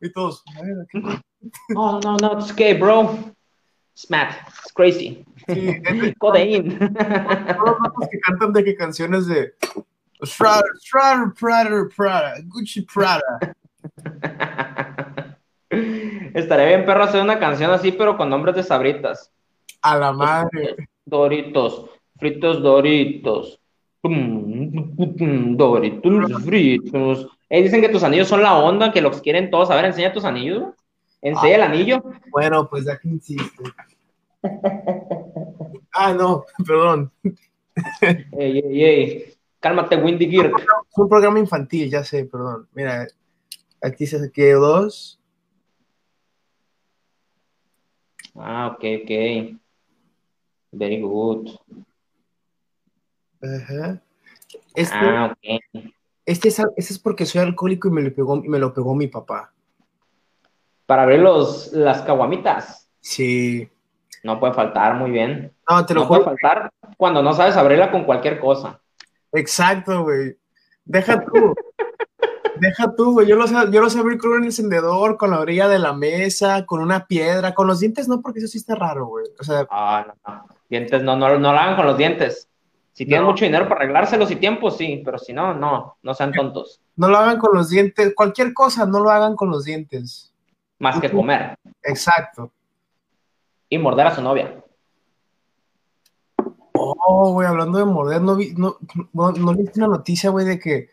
y todos, <laughs> oh, no, no, it's okay, bro. It's mad, it's crazy. Sí, <laughs> Codeín. Todos los que cantan de que canciones de Prada, Prada, Prada, Prada, Gucci Prada. Estaría bien, perro, hacer una canción así, pero con nombres de sabritas. A la madre. Doritos, fritos Doritos. Doritos fritos. Eh, dicen que tus anillos son la onda, que los quieren todos. A ver, enseña tus anillos. Enseña el ah. anillo. Bueno, pues ya que insiste. Ah, no, <laughs> perdón. Ey, ey, ey. Cálmate, Windy Gear. Es un programa infantil, ya sé, perdón. Mira, aquí se quedó dos. Ah, ok, ok. Very good. Ajá. Este, ah, ok. Este es, este es porque soy alcohólico y me lo pegó, me lo pegó mi papá. Para ver los, las caguamitas. Sí. No puede faltar, muy bien. No, te lo puede faltar cuando no sabes abrirla con cualquier cosa. Exacto, güey. Deja tú. Deja tú, güey. Yo lo, sé, yo lo sé abrir con un encendedor, con la orilla de la mesa, con una piedra, con los dientes no, porque eso sí está raro, güey. O sea. Ah, no, no. Dientes no, no, no lo hagan con los dientes. Si tienen mucho dinero para arreglárselos y tiempo, sí, pero si no, no, no sean tontos. No lo hagan con los dientes, cualquier cosa, no lo hagan con los dientes. Más que comer. Exacto y morder a su novia. Oh, güey, hablando de morder, no vi, no, no, viste una noticia, güey, de que,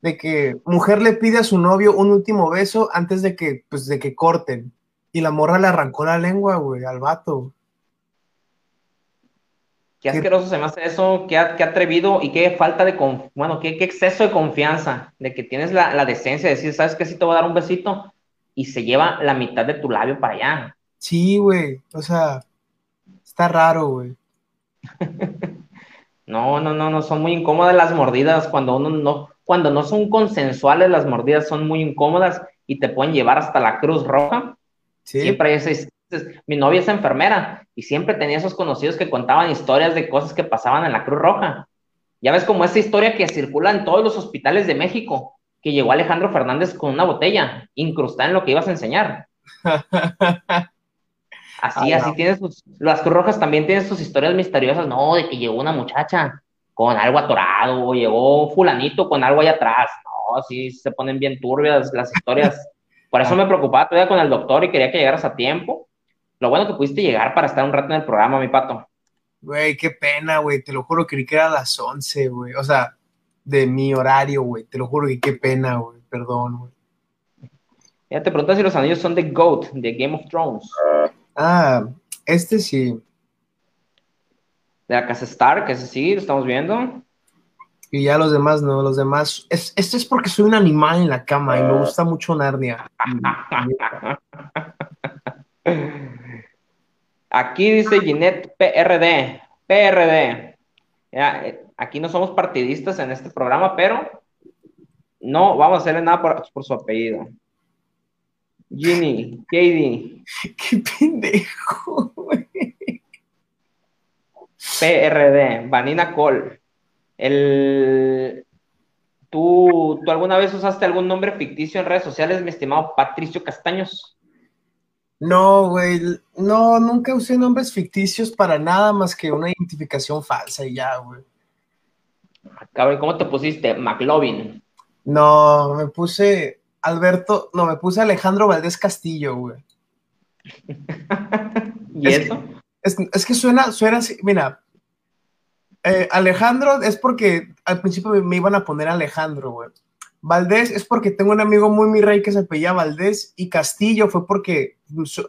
de que mujer le pide a su novio un último beso antes de que, pues, de que corten. Y la morra le arrancó la lengua, güey, al vato. Qué asqueroso se me hace eso, qué, qué atrevido y qué falta de, bueno, qué, qué, exceso de confianza, de que tienes la, la decencia de decir, ¿sabes qué? Si te voy a dar un besito y se lleva la mitad de tu labio para allá. Sí, güey. O sea, está raro, güey. <laughs> no, no, no, no, son muy incómodas las mordidas cuando uno no, cuando no son consensuales las mordidas son muy incómodas y te pueden llevar hasta la Cruz Roja. Sí. Siempre hay mi novia es enfermera y siempre tenía esos conocidos que contaban historias de cosas que pasaban en la Cruz Roja. Ya ves como esa historia que circula en todos los hospitales de México, que llegó Alejandro Fernández con una botella incrustada en lo que ibas a enseñar. <laughs> Así, así tiene sus. Las Cruz Rojas también tienen sus historias misteriosas, ¿no? De que llegó una muchacha con algo atorado, o llegó Fulanito con algo ahí atrás. No, sí, se ponen bien turbias las historias. <laughs> Por eso me preocupaba todavía con el doctor y quería que llegaras a tiempo. Lo bueno que pudiste llegar para estar un rato en el programa, mi pato. Güey, qué pena, güey. Te lo juro, que era a las 11, güey. O sea, de mi horario, güey. Te lo juro que qué pena, güey. Perdón, güey. Ya te preguntas si los anillos son de GOAT, de Game of Thrones. Ah, este sí. De la casa Stark, ese sí, lo estamos viendo. Y ya los demás no, los demás. Es, este es porque soy un animal en la cama y me gusta mucho Narnia. <laughs> Aquí dice Ginette PRD. PRD. Eh, aquí no somos partidistas en este programa, pero no vamos a hacerle nada por, su apellido. Ginny, Katie. <laughs> Qué pendejo, PRD, Vanina Cole. El, ¿Tú, ¿Tú alguna vez usaste algún nombre ficticio en redes sociales, mi estimado Patricio Castaños? No, güey, no, nunca usé nombres ficticios para nada más que una identificación falsa y ya, güey. Cabrón, ¿cómo te pusiste? McLovin. No, me puse Alberto, no, me puse Alejandro Valdés Castillo, güey. <laughs> ¿Y eso? Es, que suena, suena así, mira, eh, Alejandro es porque al principio me, iban a poner Alejandro, güey. Valdés es porque tengo un amigo muy mi rey que se apellía Valdés y Castillo fue porque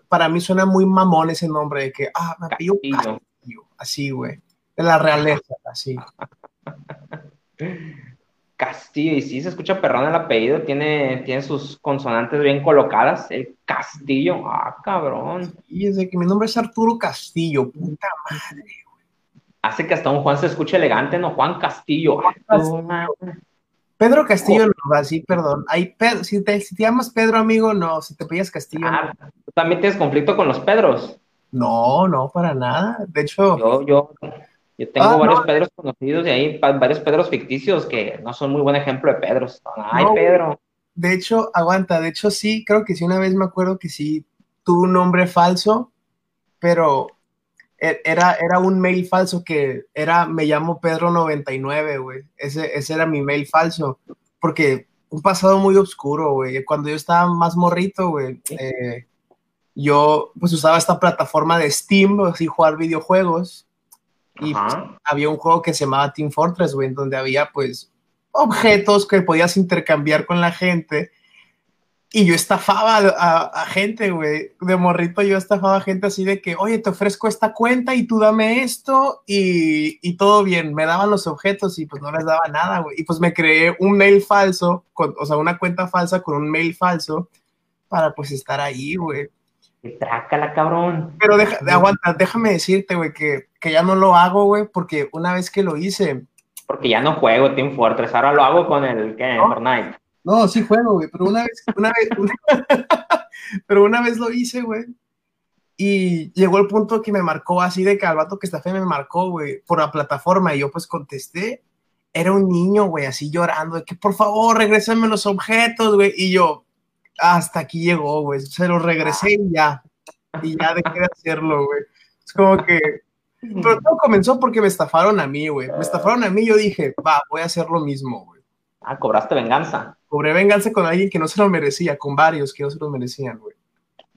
para mí suena muy mamón ese nombre de que, ah, me apellido Castillo. Así, güey. De la realeza, así. <laughs> Castillo, y sí se escucha perrón el apellido, tiene, tiene sus consonantes bien colocadas. El Castillo, ah, cabrón. Y es de que mi nombre es Arturo Castillo, puta madre, hace que hasta un Juan se escuche elegante, ¿no? Juan Castillo. Pedro Castillo, no, así, perdón. Hay si, te, llamas Pedro, amigo, no. Si te pillas Castillo. Ah, ¿Tú también tienes conflicto con los Pedros? No, no, para nada. De hecho. Yo, yo, yo tengo ah, varios Pedros conocidos y hay varios Pedros ficticios que no son muy buen ejemplo de Pedros. Ay, Pedro. De hecho, aguanta. De hecho, sí, creo que sí, una vez me acuerdo que sí tuvo un nombre falso, pero e, era, era un mail falso que era me llamo Pedro99, güey. Ese, ese era mi mail falso. Porque un pasado muy oscuro, güey. Cuando yo estaba más morrito, güey, eh, yo pues usaba esta plataforma de Steam, así jugar videojuegos. Y pues, había un juego que se llamaba Team Fortress, güey, donde había pues objetos que podías intercambiar con la gente y yo estafaba a, gente, güey. De morrito yo estafaba a gente así de que, oye, te ofrezco esta cuenta y tú dame esto y, y todo bien. Me daban los objetos y pues no les daba nada, güey. Y pues me creé un mail falso, con, o sea, una cuenta falsa con un mail falso para pues estar ahí, güey. Trácala, cabrón. Pero deja, aguanta, déjame decirte, güey, que, que ya no lo hago, güey, porque una vez que lo hice. Porque ya no juego Team Fortress, ahora lo hago con el ¿qué? Fortnite. No, sí juego, güey, pero una vez, una vez, <laughs> pero una vez lo hice, güey. Y llegó el punto que me marcó así de que al vato que está fe me marcó, güey, por la plataforma. Y yo pues contesté. Era un niño, güey, así llorando, de que por favor regrésame los objetos, güey. Y yo, hasta aquí llegó, güey. Se los regresé y ya. Y ya dejé de hacerlo, güey. Es como que. Pero todo comenzó porque me estafaron a mí, güey. Me estafaron a mí. Yo dije, va, voy a hacer lo mismo, güey. Ah, cobraste venganza. Cobré venganza con alguien que no se lo merecía, con varios que no se lo merecían, güey.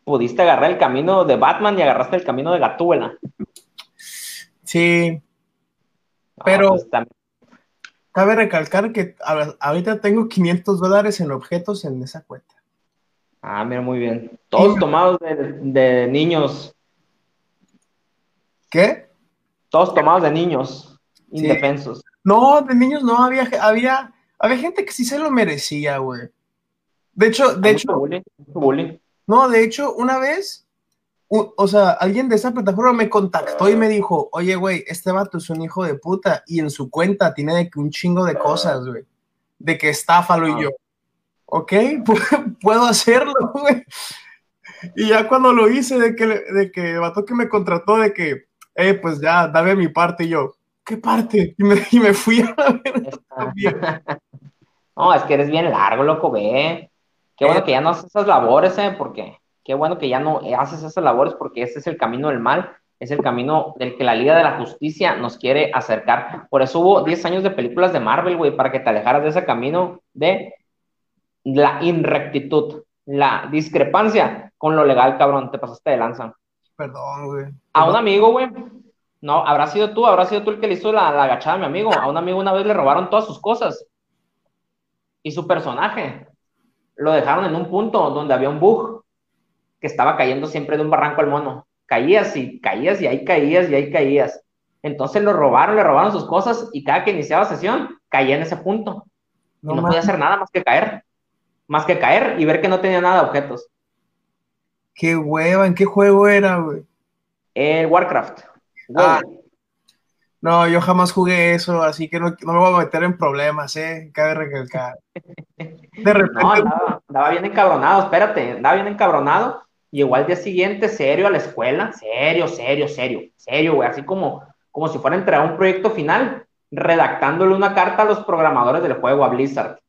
Pudiste agarrar el camino de Batman y agarraste el camino de Gatúbela. Sí. Pero pues, cabe recalcar que ahorita tengo 500 dólares en objetos en esa cuenta. Ah, mira, muy bien. Todos tomados de, niños. ¿Qué? Todos tomados de niños indefensos. No, de niños no, había, había había gente que sí se lo merecía, güey. De hecho, de hecho. No, de hecho, una vez, o sea, alguien de esa plataforma me contactó y me dijo, oye, güey, este vato es un hijo de puta y en su cuenta tiene de que un chingo de cosas, güey. De que estáfalo y yo. Ok, <laughs> puedo hacerlo, güey. Y ya cuando lo hice, de que, de que el vato que me contrató, de que, eh, pues ya, dame mi parte, y yo, ¿qué parte? Y me, y me fui a ver. <laughs> no, es que eres bien largo, loco, ve. Qué bueno eh. que ya no haces esas labores, ¿eh? Porque qué bueno que ya no haces esas labores porque ese es el camino del mal, es el camino del que la Liga de la Justicia nos quiere acercar. Por eso hubo 10 años de películas de Marvel, güey, para que te alejaras de ese camino de la inrectitud, la discrepancia con lo legal, cabrón, te pasaste de lanza. Perdón, güey. A un amigo, güey, no, habrá sido tú, habrá sido tú el que le hizo la, la agachada a mi amigo. A un amigo una vez le robaron todas sus cosas y su personaje lo dejaron en un punto donde había un bug que estaba cayendo siempre de un barranco al mono. Caías y caías y ahí caías y ahí caías. Entonces lo robaron, le robaron sus cosas y cada que iniciaba sesión caía en ese punto. No, y no podía hacer nada más que caer. Más que caer y ver que no tenía nada de objetos. Qué hueva, ¿en qué juego era, güey? El Warcraft. Ah, no, yo jamás jugué eso, así que no, me voy a meter en problemas, ¿eh? Cabe recalcar. <laughs> De repente. No, andaba, bien encabronado, espérate, andaba bien encabronado. Llegó al día siguiente serio a la escuela, serio, serio, serio, serio, güey, así como, como si fuera a entregar un proyecto final, redactándole una carta a los programadores del juego, a Blizzard.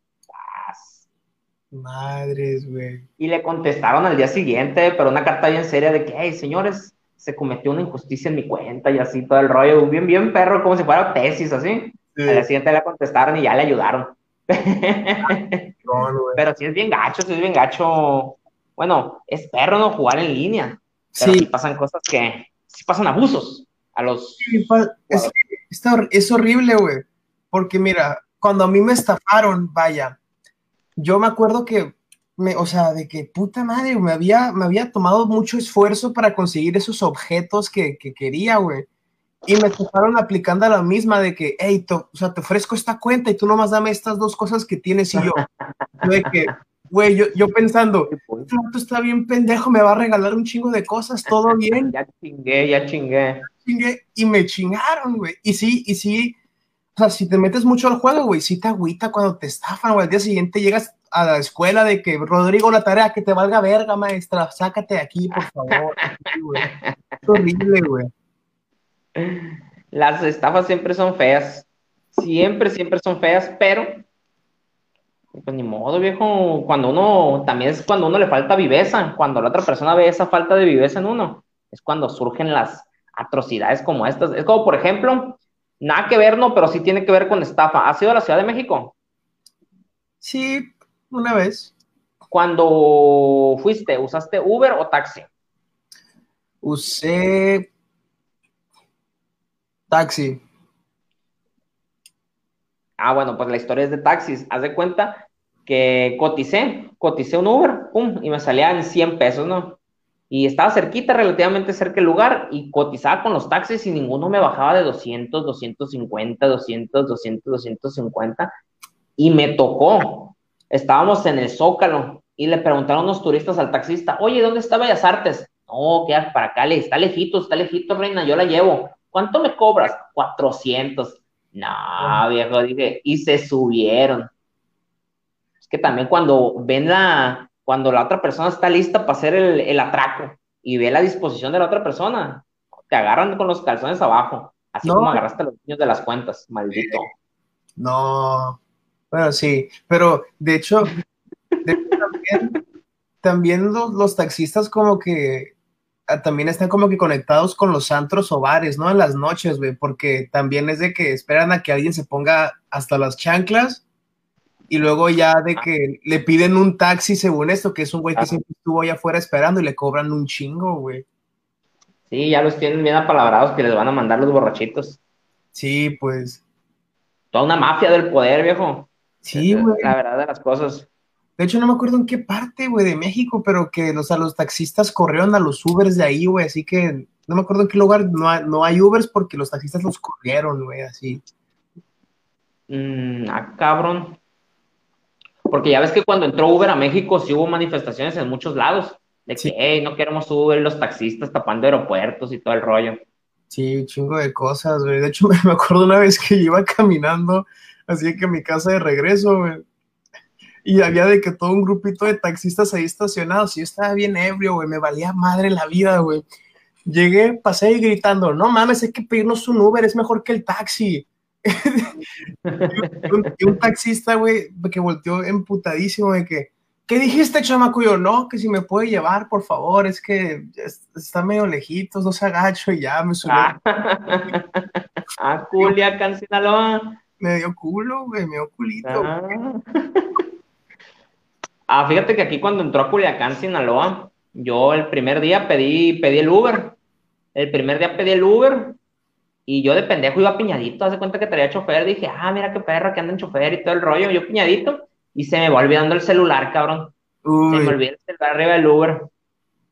Madres, güey. Y le contestaron al día siguiente, pero una carta bien seria de que, hey, señores, se cometió una injusticia en mi cuenta y así todo el rollo, bien, bien perro, como si fuera tesis, así. Sí. Al siguiente le contestaron y ya le ayudaron. <laughs> pero sí es bien gacho, sí es bien gacho. Bueno, es perro no jugar en línea. Pero sí. pasan cosas que, sí pasan abusos a los... Sí, es, es horrible, güey. Porque mira, cuando a mí me estafaron, vaya, yo me acuerdo que me, o sea, de que puta madre, me había, me había tomado mucho esfuerzo para conseguir esos objetos que, que quería, güey. Y me estaban aplicando a la misma de que, hey, o sea, te ofrezco esta cuenta y tú nomás dame estas dos cosas que tienes y yo. <laughs> de que, güey, yo, yo pensando, este está bien pendejo, me va a regalar un chingo de cosas, todo <laughs> bien. ya chingué, ya chingué. chingué. Y me chingaron, güey. Y sí, y sí, o sea, si te metes mucho al juego, güey, sí te agüita cuando te estafan, güey. Al día siguiente llegas a la escuela de que, Rodrigo, la tarea, que te valga verga, maestra, sácate de aquí, por favor. <laughs> es horrible, güey. Las estafas siempre son feas. Siempre, siempre son feas, pero pues ni modo, viejo. Cuando uno, también es cuando uno le falta viveza. Cuando la otra persona ve esa falta de viveza en uno, es cuando surgen las atrocidades como estas. Es como, por ejemplo, Nada que ver, no, pero sí tiene que ver con estafa. ¿Has ido a la Ciudad de México? Sí, una vez. Cuando fuiste, ¿usaste Uber o taxi? Usé taxi. Ah, bueno, pues la historia es de taxis. Haz de cuenta que coticé, coticé un Uber, pum, y me salían 100 pesos, ¿no? Y estaba cerquita, relativamente cerca el lugar, y cotizaba con los taxis y ninguno me bajaba de 200, 250, 200, 200, 250, y me tocó. Estábamos en el Zócalo y le preguntaron unos turistas al taxista, oye, ¿dónde está Bellas Artes? No, queda para acá, le está lejito, está lejito, reina, yo la llevo. ¿Cuánto me cobras? 400. No, viejo, dije, y se subieron. Es que también cuando ven la, cuando la otra persona está lista para hacer el, atraco y ve la disposición de la otra persona, te agarran con los calzones abajo, así como agarraste a los niños de las cuentas, maldito. No, bueno, sí, pero de hecho, también, los, taxistas como que ah, también están como que conectados con los antros o bares, ¿no? En las noches, güey, porque también es de que esperan a que alguien se ponga hasta las chanclas y luego ya de que le piden un taxi según esto, que es un güey que siempre estuvo allá afuera esperando y le cobran un chingo, güey. Sí, ya los tienen bien apalabrados que les van a mandar los borrachitos. Sí, pues. Toda una mafia del poder, viejo. Sí, güey. La verdad de las cosas. De hecho, no me acuerdo en qué parte, güey, de México, pero que los, a los taxistas corrieron a los Ubers de ahí, güey, así que no me acuerdo en qué lugar no hay, no hay Ubers porque los taxistas los corrieron, güey, así. Mm, ah, cabrón. Porque ya ves que cuando entró Uber a México sí hubo manifestaciones en muchos lados, de que, hey, no queremos Uber, los taxistas tapando aeropuertos y todo el rollo. Sí, chingo de cosas, güey. De hecho, <laughs> me acuerdo una vez que iba caminando, así que mi casa de regreso, güey. Y había de que todo un grupito de taxistas ahí estacionados. Y yo estaba bien ebrio, güey. Me valía madre la vida, güey. Llegué, pasé y gritando, no mames, hay que pedirnos un Uber, es mejor que el taxi y, un, taxista, güey, que volteó emputadísimo de que, ¿qué dijiste, chamaco? Yo, no, que si me puede llevar, por favor, es que está medio lejitos, no se agacho y ya me subió. Ah, <laughs> ah Culiacán, Sinaloa. Me dio culo, güey, me dio culito. Ah. ah. fíjate que aquí cuando entró a Culiacán, Sinaloa, yo el primer día pedí, pedí el Uber. El primer día pedí el Uber y yo de pendejo iba piñadito, hace cuenta que traía chofer, dije, ah, mira qué perro que anda en chofer y todo el rollo, yo piñadito y se me va olvidando el celular, cabrón. Se me olvidó el celular arriba del Uber.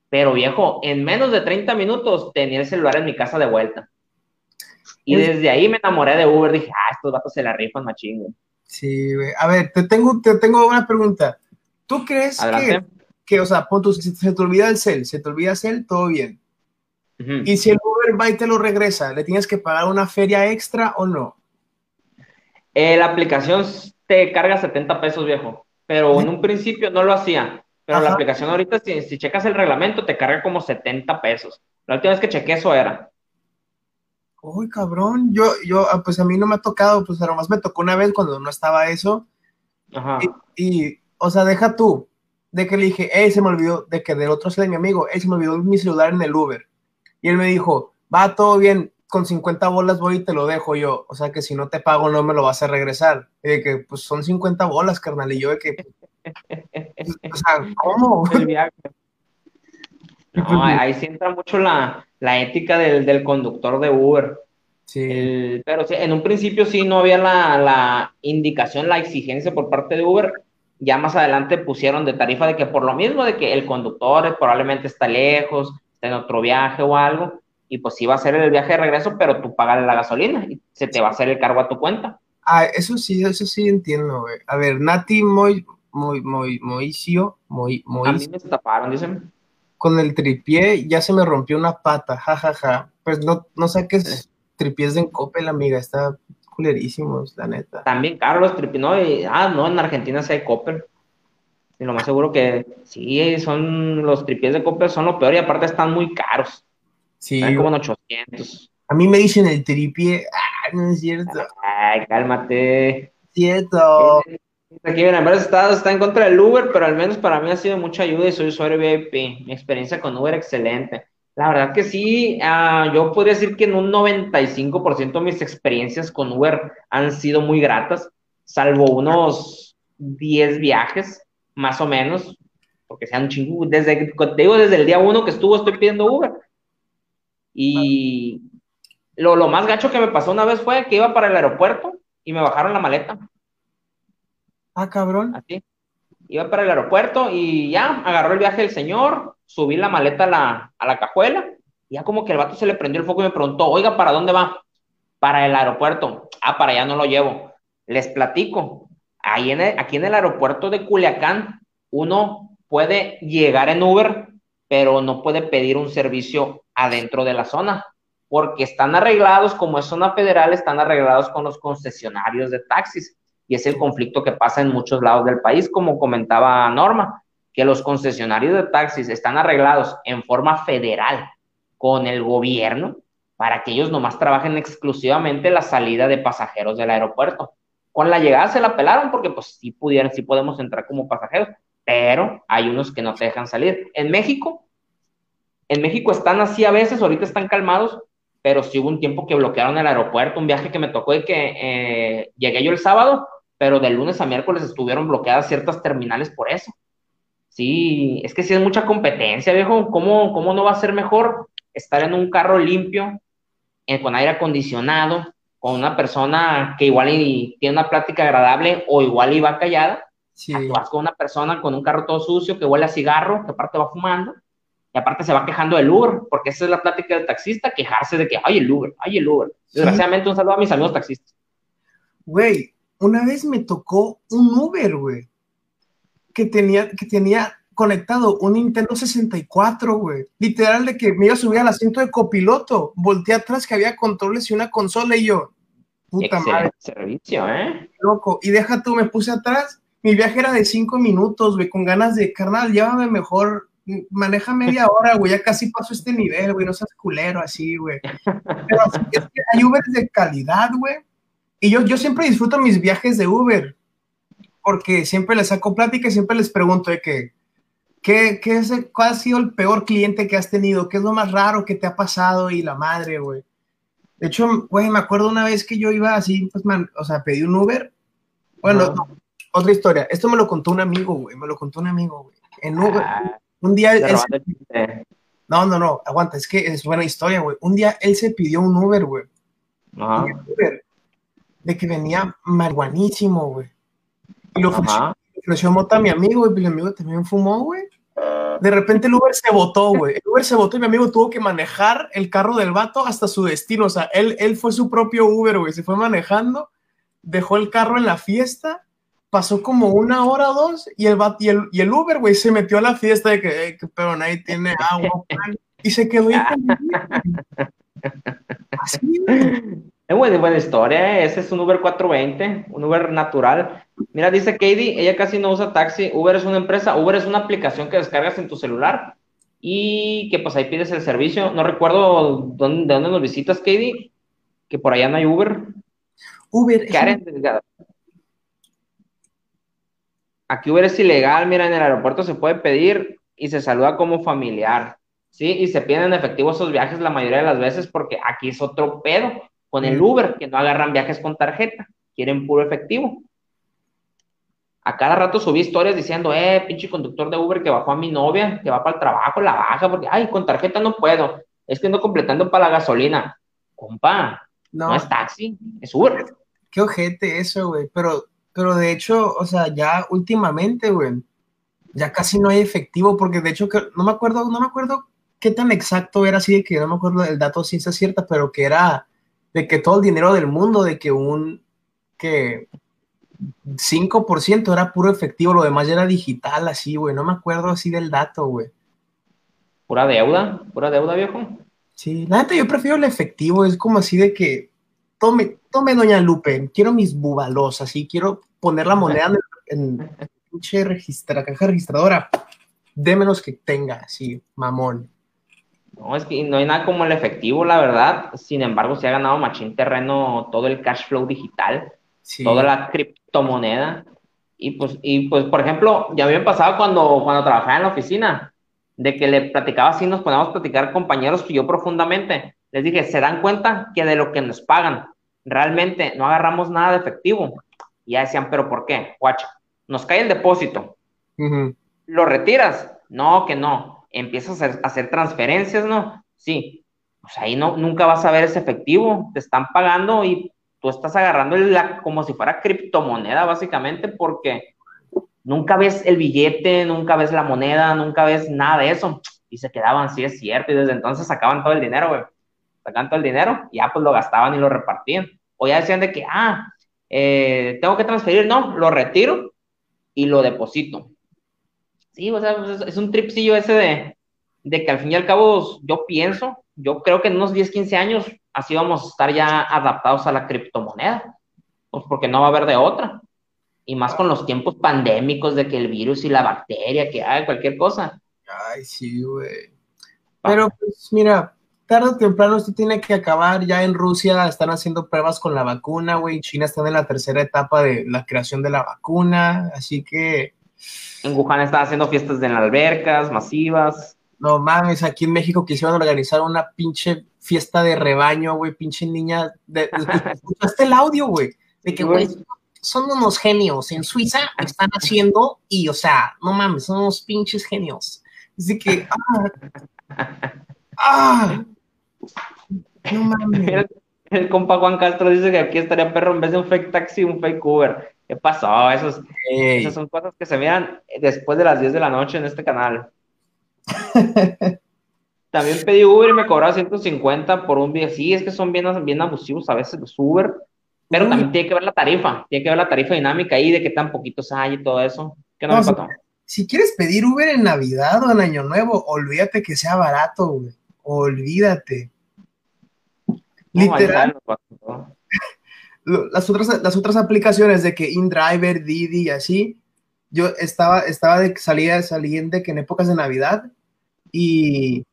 Pero viejo, en menos de 30 minutos tenía el celular en mi casa de vuelta. Y desde ahí me enamoré de Uber. Dije, ah, estos vatos se la rifan machín, güey. Sí, güey. A ver, te tengo, te tengo una pregunta. ¿Tú crees que, que, o sea, pon se te olvida el cel, se te olvida el cel, todo bien? Y si el Uber va y te lo regresa, ¿le tienes que pagar una feria extra o no? Eh, la aplicación te carga 70 pesos, viejo. Pero en un principio no lo hacía. Pero la aplicación ahorita, si, si, checas el reglamento, te carga como 70 pesos. La última vez que chequé eso era. Uy, cabrón. Yo, yo, ah, pues a mí no me ha tocado, pues más me tocó una vez cuando no estaba eso. Ajá. Y, o sea, deja tú, de que le dije, hey, se me olvidó, de que del otro de mi amigo, hey, se me olvidó mi celular en el Uber. Y él me dijo, va todo bien, con 50 bolas voy y te lo dejo yo. O sea que si no te pago no me lo vas a regresar. Y de que pues son 50 bolas, carnal. Y yo de que... o sea, ¿cómo? <laughs> No, ahí sí entra mucho la, ética del, conductor de Uber. Sí. pero sí, en un principio sí no había la, la, indicación, la exigencia por parte de Uber. Ya más adelante pusieron de tarifa de que por lo mismo de que el conductor probablemente está lejos, en otro viaje o algo, y pues sí va a ser el viaje de regreso, pero tú pagas la gasolina y se te va a hacer el cargo a tu cuenta. Ah, eso sí, eso sí entiendo, güey. A ver, Nati muy, muy, muy, Moicio, muy, muy. A mí me taparon, dicen. Con el tripié ya se me rompió una pata, jajaja. Ja, ja. Pues no, no saques tripiés de Encopel, amiga, está culerísimos, la neta. También Carlos tripiés, no, ah, no, en Argentina sí hay Coppel. Y lo más seguro que sí, son los tripiés de Coppel son lo peor y aparte están muy caros. Sí. como en 800. A mí me dicen el tripié. Ah, no es cierto. Ay, cálmate. Cierto. Aquí en varios estados está en contra del Uber, pero al menos para mí ha sido mucha ayuda y soy usuario VIP. Mi experiencia con Uber excelente. La verdad que sí, uh, yo podría decir que en un 95% de mis experiencias con Uber han sido muy gratas, salvo unos 10 viajes, más o menos, porque sean chingo. Desde, te digo, desde el día uno que estuvo estoy pidiendo Uber. Y lo, lo, más gacho que me pasó una vez fue que iba para el aeropuerto y me bajaron la maleta. Ah, cabrón. Así. Iba para el aeropuerto y ya agarró el viaje el señor, subí la maleta a la, a la cajuela y ya como que el vato se le prendió el foco y me preguntó, oiga, ¿para dónde va? Para el aeropuerto. Ah, para allá no lo llevo. Les platico. En aquí en el aeropuerto de Culiacán, uno puede llegar en Uber, pero no puede pedir un servicio adentro de la zona, porque están arreglados, como es zona federal, están arreglados con los concesionarios de taxis. Y es el conflicto que pasa en muchos lados del país, como comentaba Norma, que los concesionarios de taxis están arreglados en forma federal con el gobierno para que ellos nomás trabajen exclusivamente la salida de pasajeros del aeropuerto. Con la llegada se la pelaron porque pues sí pudieran, sí podemos entrar como pasajeros, pero hay unos que no te dejan salir. En México en México están así a veces, ahorita están calmados, pero sí hubo un tiempo que bloquearon el aeropuerto, un viaje que me tocó y que eh, llegué yo el sábado, pero de lunes a miércoles estuvieron bloqueadas ciertas terminales por eso. Sí, es que sí es mucha competencia, viejo. ¿Cómo, cómo no va a ser mejor estar en un carro limpio, eh, con aire acondicionado, con una persona que igual y tiene una plática agradable o igual iba callada? Sí. Vas con una persona con un carro todo sucio que huele a cigarro, que aparte va fumando y aparte se va quejando del Uber, porque esa es la plática del taxista, quejarse de que, ay, el Uber, ay, el Uber. Desgraciadamente, un saludo a mis amigos taxistas. Güey, una vez me tocó un Uber, güey, que tenía, que tenía conectado un Nintendo 64, güey. Literal de que me iba a subir al asiento de copiloto, volteé atrás que había controles y una consola y yo, puta madre. servicio, ¿eh? Loco, y deja tú, me puse atrás, mi viaje era de cinco minutos, güey, con ganas de, carnal, llévame mejor maneja media hora, güey, ya casi pasó este nivel, güey, no seas culero así, güey. Pero es hay Uber de calidad, güey. Y yo, yo siempre disfruto mis viajes de Uber. porque siempre les saco plática y siempre les pregunto de que, ¿qué, qué es, ¿cuál ha sido el peor cliente que has tenido? ¿Qué es lo más raro que te ha pasado? Y la madre, güey. De hecho, güey, me acuerdo una vez que yo iba así, pues, man, o sea, pedí un Uber. Bueno, otra historia. Esto me lo contó un amigo, güey. Me lo contntó un amigo, güey. En Uber. Ah, un día. no, no, no. Aguanta. Es que es buena historia, güey. Un día él se pidió un Uber, güey. Uber, de que venía marihuanísimo, güey. Y lo ofreció, mota mi amigo, y mi amigo también fumó, güey. De repente el Uber se botó, güey. El Uber se botó y mi amigo tuvo que manejar el carro del vato hasta su destino. O sea, él, él fue su propio Uber, güey. Se fue manejando, dejó el carro en la fiesta, pasó como una hora o dos y el, y el, y el Uber, güey, se metió a la fiesta de que, pero nadie tiene agua. <laughs> y se quedó ahí. Así, güey. Es buena, buena historia, ¿eh? ese es un Uber 420, un Uber natural. Mira, dice Katie, ella casi no usa taxi, Uber es una empresa, Uber es una aplicación que descargas en tu celular y que pues ahí pides el servicio. No recuerdo dónde, de dónde nos visitas, Katie, que por allá no hay Uber. Uber. Karen, Aquí Uber es ilegal, mira, en el aeropuerto se puede pedir y se saluda como familiar, ¿sí? Y se piden en efectivo esos viajes la mayoría de las veces porque aquí es otro pedo con el Uber, que no agarran viajes con tarjeta, quieren puro efectivo. A cada rato subí historias diciendo, eh, pinche conductor de Uber que bajó a mi novia, que va para el trabajo, la baja, porque, ay, con tarjeta no puedo, es que ando completando para la gasolina. Compa, no, es taxi, es Uber. Qué ojete eso, güey, pero, pero de hecho, o sea, ya últimamente, güey, ya casi no hay efectivo, porque de hecho, no me acuerdo, no me acuerdo qué tan exacto era así, que no me acuerdo el dato ciencia cierta, pero que era de que todo el dinero del mundo, de que un que 5% era puro efectivo, lo demás ya era digital, así, güey. No me acuerdo así del dato, güey. ¿Pura deuda? ¿Pura deuda, viejo? Sí, la neta yo prefiero el efectivo, es como así de que tome, tome doña Lupe, quiero mis bubalos, así, quiero poner la moneda en, en registra, caja registradora, démenos que tenga, así, mamón. No, es que no hay nada como el efectivo, la verdad. Sin embargo, se ha ganado machín terreno todo el cash flow digital, toda la criptomoneda. Y pues, y pues, por ejemplo, ya me pasado cuando, cuando trabajaba en la oficina, de que le platicaba así, nos poníamos a platicar compañeros que yo profundamente. Les dije, ¿se dan cuenta que de lo que nos pagan, realmente no agarramos nada de efectivo? Y ya decían, ¿pero por qué? Guacha, nos cae el depósito. ¿Lo retiras? No, que no empiezas a hacer, transferencias, ¿no? Sí, pues ahí no, nunca vas a ver ese efectivo, te están pagando y tú estás agarrando la, como si fuera criptomoneda, básicamente, porque nunca ves el billete, nunca ves la moneda, nunca ves nada de eso. Y se quedaban, sí es cierto, y desde entonces sacaban todo el dinero, güey. Todo el dinero, y ya pues lo gastaban y lo repartían. O ya decían de que, ah, eh, tengo que transferir, no, lo retiro y lo deposito. Sí, o sea, pues, es un tripsillo ese de, de que al fin y al cabo yo pienso, yo creo que en unos 10, 15 años así vamos a estar ya adaptados a la criptomoneda, pues porque no va a haber de otra. Y más con los tiempos pandémicos de que el virus y la bacteria, que hay cualquier cosa. Ay, sí, güey. Pero pues mira, tarde o temprano esto tiene que acabar. Ya en Rusia están haciendo pruebas con la vacuna, güey. China está en la tercera etapa de la creación de la vacuna. Así que en Wuhan estaba haciendo fiestas en albercas masivas. No mames, aquí en México quisieron organizar una pinche fiesta de rebaño, güey, pinche niña. De, ¿Escuchaste el audio, güey? De que, güey, son unos genios. En Suiza están haciendo y, o sea, no mames, son unos pinches genios. Así que, ah, ah, no mames. El, compa Juan Castro dice que aquí estaría perro en vez de un fake taxi, un fake Uber. ¿Qué pasó? Esos, esas son cosas que se miran después de las 10 de la noche en este canal. <laughs> También pedí Uber y me cobraba 150 por un día. Sí, es que son bien, bien abusivos a veces los Uber, pero también tiene que ver la tarifa, tiene que ver la tarifa dinámica ahí de qué tan poquitos hay y todo eso. ¿Qué no, me si, si, quieres pedir Uber en Navidad o en Año Nuevo, olvídate que sea barato, güey. Olvídate. Literal las otras, las otras aplicaciones de que InDriver, Didi y así, yo estaba, estaba de salida saliente que en épocas de Navidad y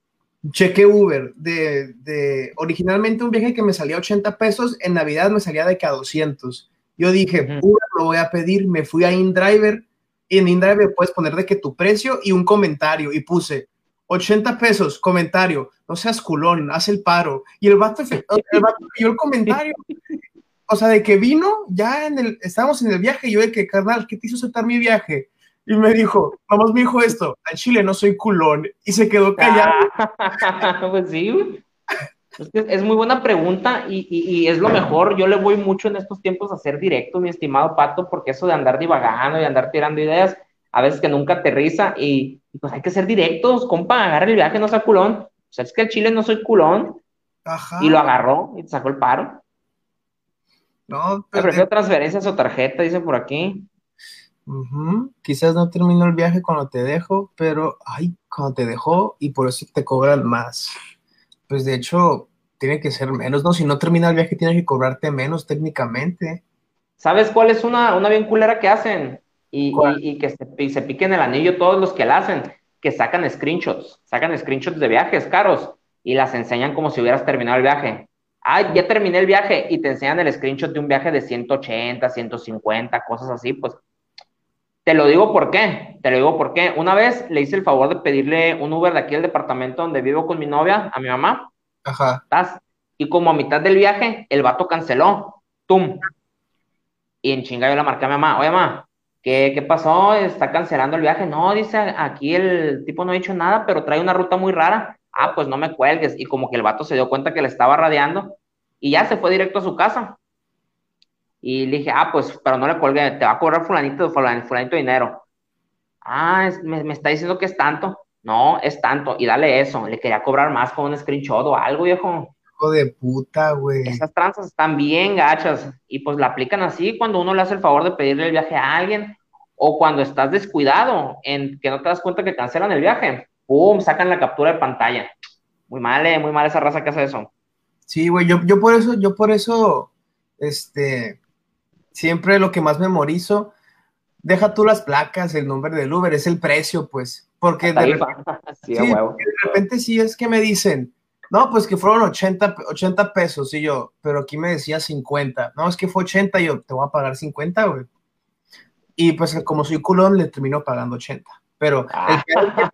chequé Uber de, de, originalmente un viaje que me salía 80 pesos, en Navidad me salía de que a 200 Yo dije, Uber lo voy a pedir, me fui a InDriver y en InDriver puedes poner de que tu precio y un comentario y puse 80 pesos, comentario, no seas culón, haz el paro. Y el vato, el vato el comentario. <laughs> O sea, de que vino, ya en el, estábamos en el viaje, y yo de que, carnal, ¿qué te hizo aceptar mi viaje? Y me dijo, vamos, me dijo esto, al chile no soy culón. Y se quedó callado. <laughs> pues sí, es, muy buena pregunta y, y, es lo mejor. Yo le voy mucho en estos tiempos a ser directo, mi estimado Pato, porque eso de andar divagando y andar tirando ideas, a veces que nunca aterriza y, pues hay que ser directos, compa, agarra el viaje, no sea culón. O sea, es que el chile no soy culón. Ajá. Y lo agarró y te sacó el paro. No, pero. prefiero transferencias o tarjeta, dice por aquí. Quizás no terminó el viaje cuando te dejo, pero ay, cuando te dejó y por eso te cobran más. Pues de hecho, tiene que ser menos, ¿no? Si no termina el viaje, tiene que cobrarte menos técnicamente. ¿Sabes cuál es una, una bien culera que hacen? Y, y, que se, se, piquen el anillo todos los que la hacen, que sacan screenshots, sacan screenshots de viajes caros y las enseñan como si hubieras terminado el viaje. Ah, ya terminé el viaje y te enseñan el screenshot de un viaje de 180, 150, cosas así, pues te lo digo por qué, te lo digo por qué. Una vez le hice el favor de pedirle un Uber de aquí al departamento donde vivo con mi novia, a mi mamá. Ajá. Y como a mitad del viaje, el vato canceló. ¡Tum! Y en chinga yo la marqué a mi mamá. Oye, mamá, ¿qué, ¿qué pasó? ¿Está cancelando el viaje? No, dice, aquí el tipo no ha dicho nada, pero trae una ruta muy rara. Ah, pues no me cuelgues. Y como que el vato se dio cuenta que le estaba radiando y ya se fue directo a su casa. Y le dije, ah, pues, pero no le colgué, te va a cobrar fulanito, fulanito, fulanito dinero. Ah, me, está diciendo que es tanto. No, es tanto, y dale eso. Le quería cobrar más con un screenshot o algo, viejo. Hijo de puta, güey. Esas tranzas están bien gachas y pues la aplican así cuando uno le hace el favor de pedirle el viaje a alguien o cuando estás descuidado en que no te das cuenta que cancelan el viaje. ¡Pum! Sacan la captura de pantalla. Muy mal, eh, muy mal esa raza que hace eso. Sí, güey, yo, yo por eso, yo por eso, este, siempre lo que más memorizo, deja tú las placas, el nombre del Uber, es el precio, pues, porque de repente, <laughs> sí, de repente sí es que me dicen, no, pues que fueron 80, 80 pesos, y yo, pero aquí me decía 50, no, es que fue 80, yo, te voy a pagar 50, güey. Y pues como soy culón, le termino pagando 80. Pero el o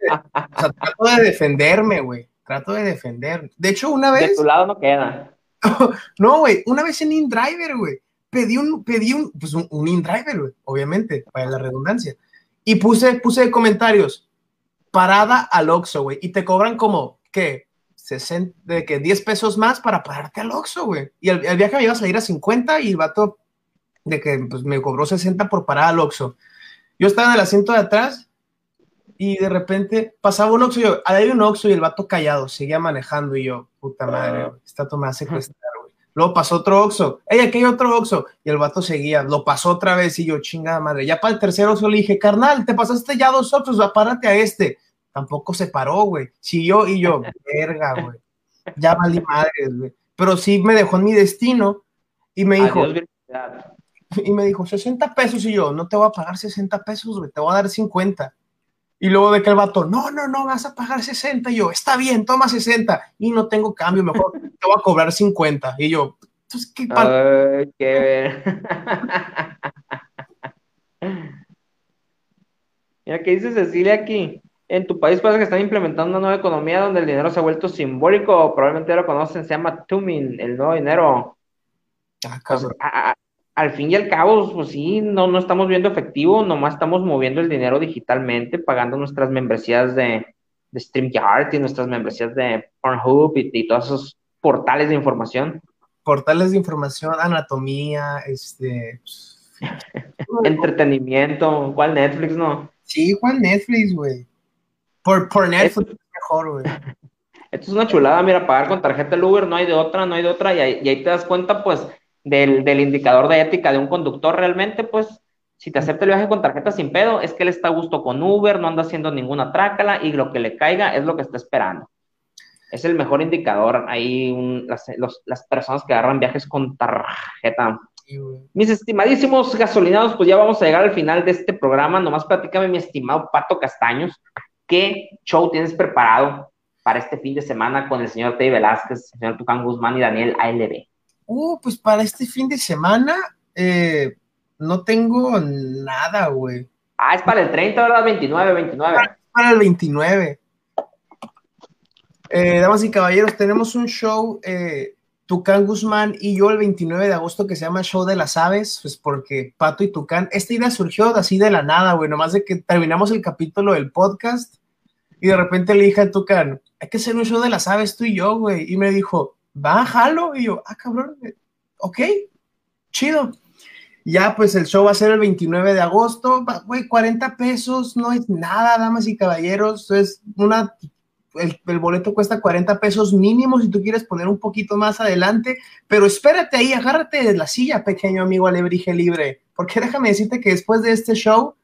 sea, trato de defenderme, güey. Trato de defender. De hecho, una vez. De tu lado no queda. <laughs> no, güey. Una vez en InDriver, güey pedí un, pedí un, pues un, un InDriver, obviamente, para la redundancia. Y puse, puse comentarios, parada al Oxxo, güey, y te cobran como, ¿qué? 60, de que 10 pesos más para pararte al Oxxo, güey. Y el, viaje me iba a salir a 50 y el vato de que pues, me cobró 60 por parar al Oxxo. Yo estaba en el asiento de atrás y de repente pasaba un Oxxo y yo, hay un Oxxo y el vato callado, seguía manejando y yo, puta madre, está tomando secuestrar. Luego pasó otro Oxxo. Ey, aquí hay otro Oxxo. Y el vato seguía. Lo pasó otra vez y yo, chingada madre. Ya para el tercer Oxxo le dije, carnal, te pasaste ya dos Oxxos, párate a este. Tampoco se paró, güey. Siguió y yo, <laughs> verga, güey. Ya valí madres, güey. Pero sí me dejó en mi destino y me dijo... <laughs> y me dijo, 60 pesos. Y yo, no te voy a pagar 60 pesos, güey. Te voy a dar 50. Y luego de que el vato, no, no, no, vas a pagar 60. Y yo, está bien, toma 60. Y no tengo cambio, mejor te voy a cobrar 50. Y yo, entonces, ¿qué Ay, qué ver. <laughs> Mira, ¿qué dice Cecilia aquí? En tu país parece que están implementando una nueva economía donde el dinero se ha vuelto simbólico. Probablemente ya lo conocen, se llama Tumin, el nuevo dinero. Ah, cabrón al fin y al cabo, pues sí, no, no estamos viendo efectivo, nomás estamos moviendo el dinero digitalmente, pagando nuestras membresías de, de StreamYard y nuestras membresías de Pornhub y, todos esos portales de información. Portales de información, anatomía, este... <laughs> Entretenimiento, ¿cuál Netflix, no? Sí, ¿cuál Netflix, güey? Por, por Netflix es mejor, güey. <laughs> Esto es una chulada, mira, pagar con tarjeta del Uber, no hay de otra, no hay de otra, y ahí, y ahí te das cuenta, pues, del, indicador de ética de un conductor realmente, pues si te acepta el viaje con tarjeta sin pedo, es que él está a gusto con Uber, no anda haciendo ninguna trácala y lo que le caiga es lo que está esperando. Es el mejor indicador ahí las, personas que agarran viajes con tarjeta. Mis estimadísimos gasolinados, pues ya vamos a llegar al final de este programa. Nomás platícame, mi estimado Pato Castaños, ¿qué show tienes preparado para este fin de semana con el señor Teddy Velázquez, el señor Tucán Guzmán y Daniel ALB? Uh, pues para este fin de semana, Eh, no tengo nada, güey. Ah, es para el 30, ¿verdad? 29, 29. Para el 29. Eh, damas y caballeros, tenemos un show, eh, Tucán Guzmán y yo el 29 de agosto que se llama Show de las Aves, pues porque Pato y Tucán, esta idea surgió así de la nada, güey, nomás de que terminamos el capítulo del podcast y de repente le dije a Tucán, hay que hacer un show de las aves tú y yo, güey, y me dijo, va, jalo, y yo, ah, cabrón, ok, chido. Ya, pues el show va a ser el 29 de agosto, güey, 40 pesos, no es nada, damas y caballeros, es una el, boleto cuesta 40 pesos mínimo si tú quieres poner un poquito más adelante, pero espérate ahí, agárrate de la silla, pequeño amigo alebrije libre, porque déjame decirte que después de este show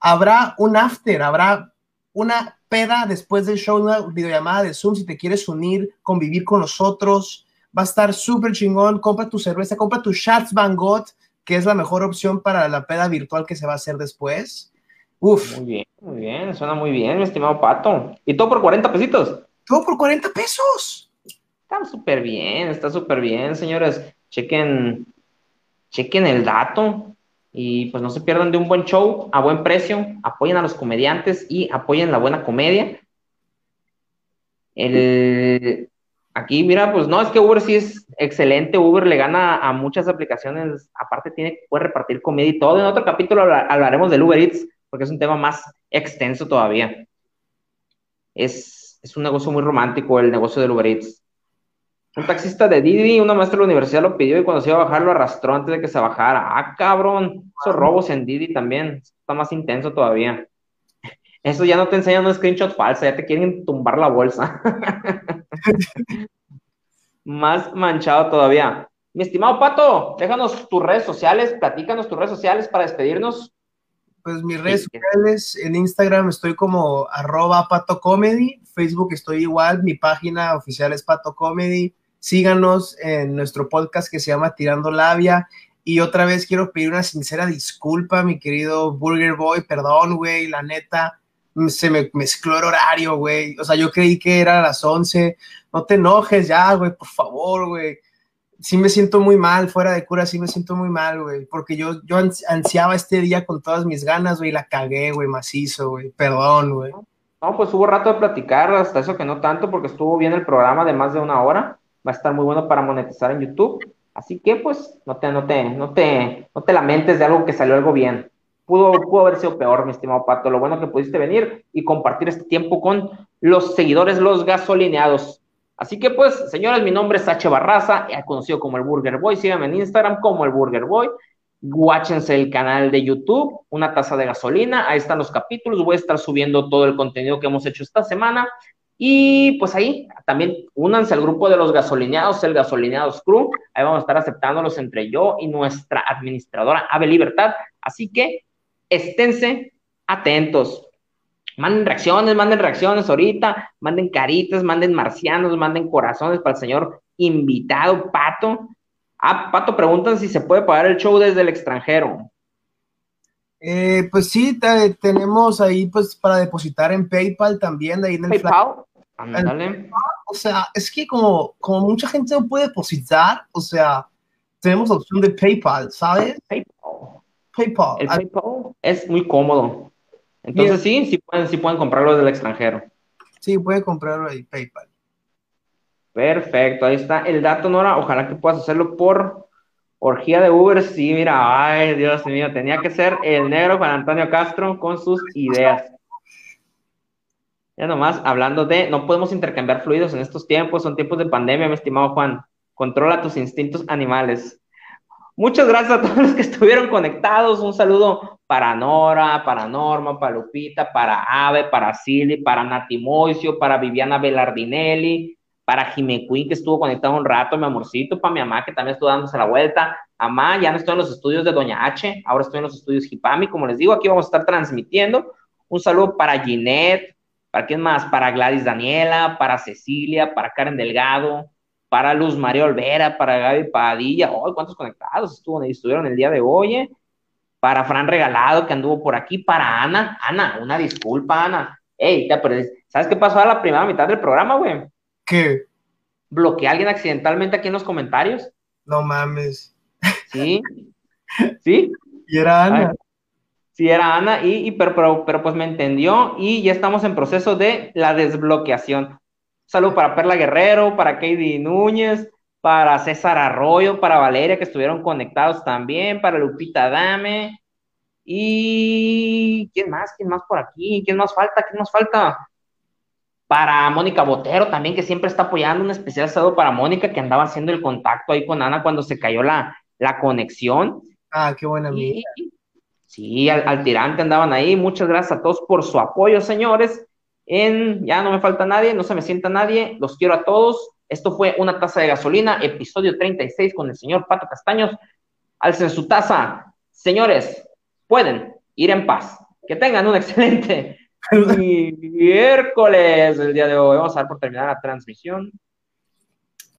habrá un after, habrá una peda después del show, una videollamada de Zoom si te quieres unir, convivir con nosotros, va a estar súper chingón, compra tu cerveza, compra tu Shots Van Gogh, que es la mejor opción para la peda virtual que se va a hacer después. Uf. Muy bien, muy bien, suena muy bien, mi estimado Pato. ¿Y todo por 40 pesitos? Todo por 40 pesos. Está súper bien, está súper bien, señores. Chequen, chequen el dato y pues no se pierdan de un buen show a buen precio. Apoyen a los comediantes y apoyen la buena comedia. El, aquí, mira, pues no, es que Uber sí es excelente. Uber le gana a muchas aplicaciones. Aparte, tiene, puede repartir comedia y todo. En otro capítulo hablaremos del Uber Eats porque es un tema más extenso todavía. Es, un negocio muy romántico el negocio del Uber Eats. Un taxista de Didi, una maestra de la universidad lo pidió y cuando se iba a bajar lo arrastró antes de que se bajara. Ah, cabrón, esos robos en Didi también, está más intenso todavía. Eso ya no te enseñan un screenshot falsa, ya te quieren tumbar la bolsa. <laughs> más manchado todavía. Mi estimado Pato, déjanos tus redes sociales, platícanos tus redes sociales para despedirnos. Pues mis redes sociales, en Instagram estoy como arroba pato comedy, Facebook estoy igual, mi página oficial es pato comedy. Síganos en nuestro podcast que se llama Tirando Labia. Y otra vez quiero pedir una sincera disculpa, mi querido Burger Boy, perdón, güey, la neta, se me mezcló el horario, güey. O sea, yo creí que era a las 11. No te enojes ya, güey, por favor, güey sí me siento muy mal, fuera de cura, sí me siento muy mal, güey, porque yo, yo ansiaba este día con todas mis ganas, güey, la cagué, güey, macizo, güey, perdón, güey. No, pues hubo rato de platicar, hasta eso que no tanto, porque estuvo bien el programa de más de una hora, va a estar muy bueno para monetizar en YouTube, así que pues no te, no te, no te, no te lamentes de algo que salió algo bien. Pudo, pudo haber sido peor, mi estimado Pato. Lo bueno que pudiste venir y compartir este tiempo con los seguidores, los gasolineados. Así que pues, señores, mi nombre es H. Barraza, conocido como el Burger Boy. Síganme en Instagram como el Burger Boy. Guáchense el canal de YouTube, Una Taza de Gasolina. Ahí están los capítulos. Voy a estar subiendo todo el contenido que hemos hecho esta semana. Y pues ahí también únanse al grupo de los gasolineados, el Gasolineados Crew. Ahí vamos a estar aceptándolos entre yo y nuestra administradora Ave Libertad. Así que esténse atentos. Manden reacciones, manden reacciones ahorita, manden caritas, manden marcianos, manden corazones para el señor invitado, Pato. Ah, Pato, preguntan si se puede pagar el show desde el extranjero. Eh, pues sí, tenemos ahí pues para depositar en PayPal también, de ahí en el PayPal. O sea, es que como, como mucha gente no puede depositar, o sea, tenemos la opción de PayPal, ¿sabes? PayPal. PayPal. El PayPal es muy cómodo. Entonces sí, sí pueden, sí pueden comprarlo del extranjero. Sí, pueden comprarlo ahí, PayPal. Perfecto, ahí está el dato, Nora. Ojalá que puedas hacerlo por orgía de Uber. Sí, mira, ay, Dios mío, tenía que ser el negro Juan Antonio Castro con sus ideas. Ya nomás, hablando de, no podemos intercambiar fluidos en estos tiempos, son tiempos de pandemia, mi estimado Juan. Controla tus instintos animales. Muchas gracias a todos los que estuvieron conectados. Un saludo para Nora, para Norma, para Lupita, para Ave, para Silly, para Nati Moisio, para Viviana Velardinelli, para Jime Queen, que estuvo conectado un rato, mi amorcito, para mi mamá, que también estuvo dándose la vuelta. Mamá, ya no estoy en los estudios de Doña H, ahora estoy en los estudios Hipami, como les digo, aquí vamos a estar transmitiendo. Un saludo para Ginette, para quién más, para Gladys Daniela, para Cecilia, para Karen Delgado, para Luz María Olvera, para Gaby Padilla, ¡oh, cuántos conectados estuvo, estuvieron el día de hoy! Eh? Para Fran Regalado, que anduvo por aquí, para Ana, Ana, una disculpa, Ana. Ey, ¿sabes qué pasó a la primera mitad del programa, güey? ¿Qué? Bloqueé a alguien accidentalmente aquí en los comentarios. No mames. Sí. ¿Sí? Y era Ana. Sí, era Ana, y, pero, pero, pero, pues me entendió y ya estamos en proceso de la desbloqueación. Salud para Perla Guerrero, para Katie Núñez, para César Arroyo, para Valeria, que estuvieron conectados también, para Lupita Dame. Y ¿quién más? ¿Quién más por aquí? ¿Quién más falta? ¿Quién más falta? Para Mónica Botero también, que siempre está apoyando un especial saludo para Mónica, que andaba haciendo el contacto ahí con Ana cuando se cayó la, la conexión. Ah, qué buena amiga. Sí, al, tirante andaban ahí. Muchas gracias a todos por su apoyo, señores. En, ya no me falta nadie, no se me sienta nadie. Los quiero a todos. Esto fue Una Taza de Gasolina, episodio 36 con el señor Pato Castaños. Alcen su taza. Señores, pueden ir en paz. Que tengan un excelente <laughs> miércoles el día de hoy. Vamos a dar por terminar la transmisión.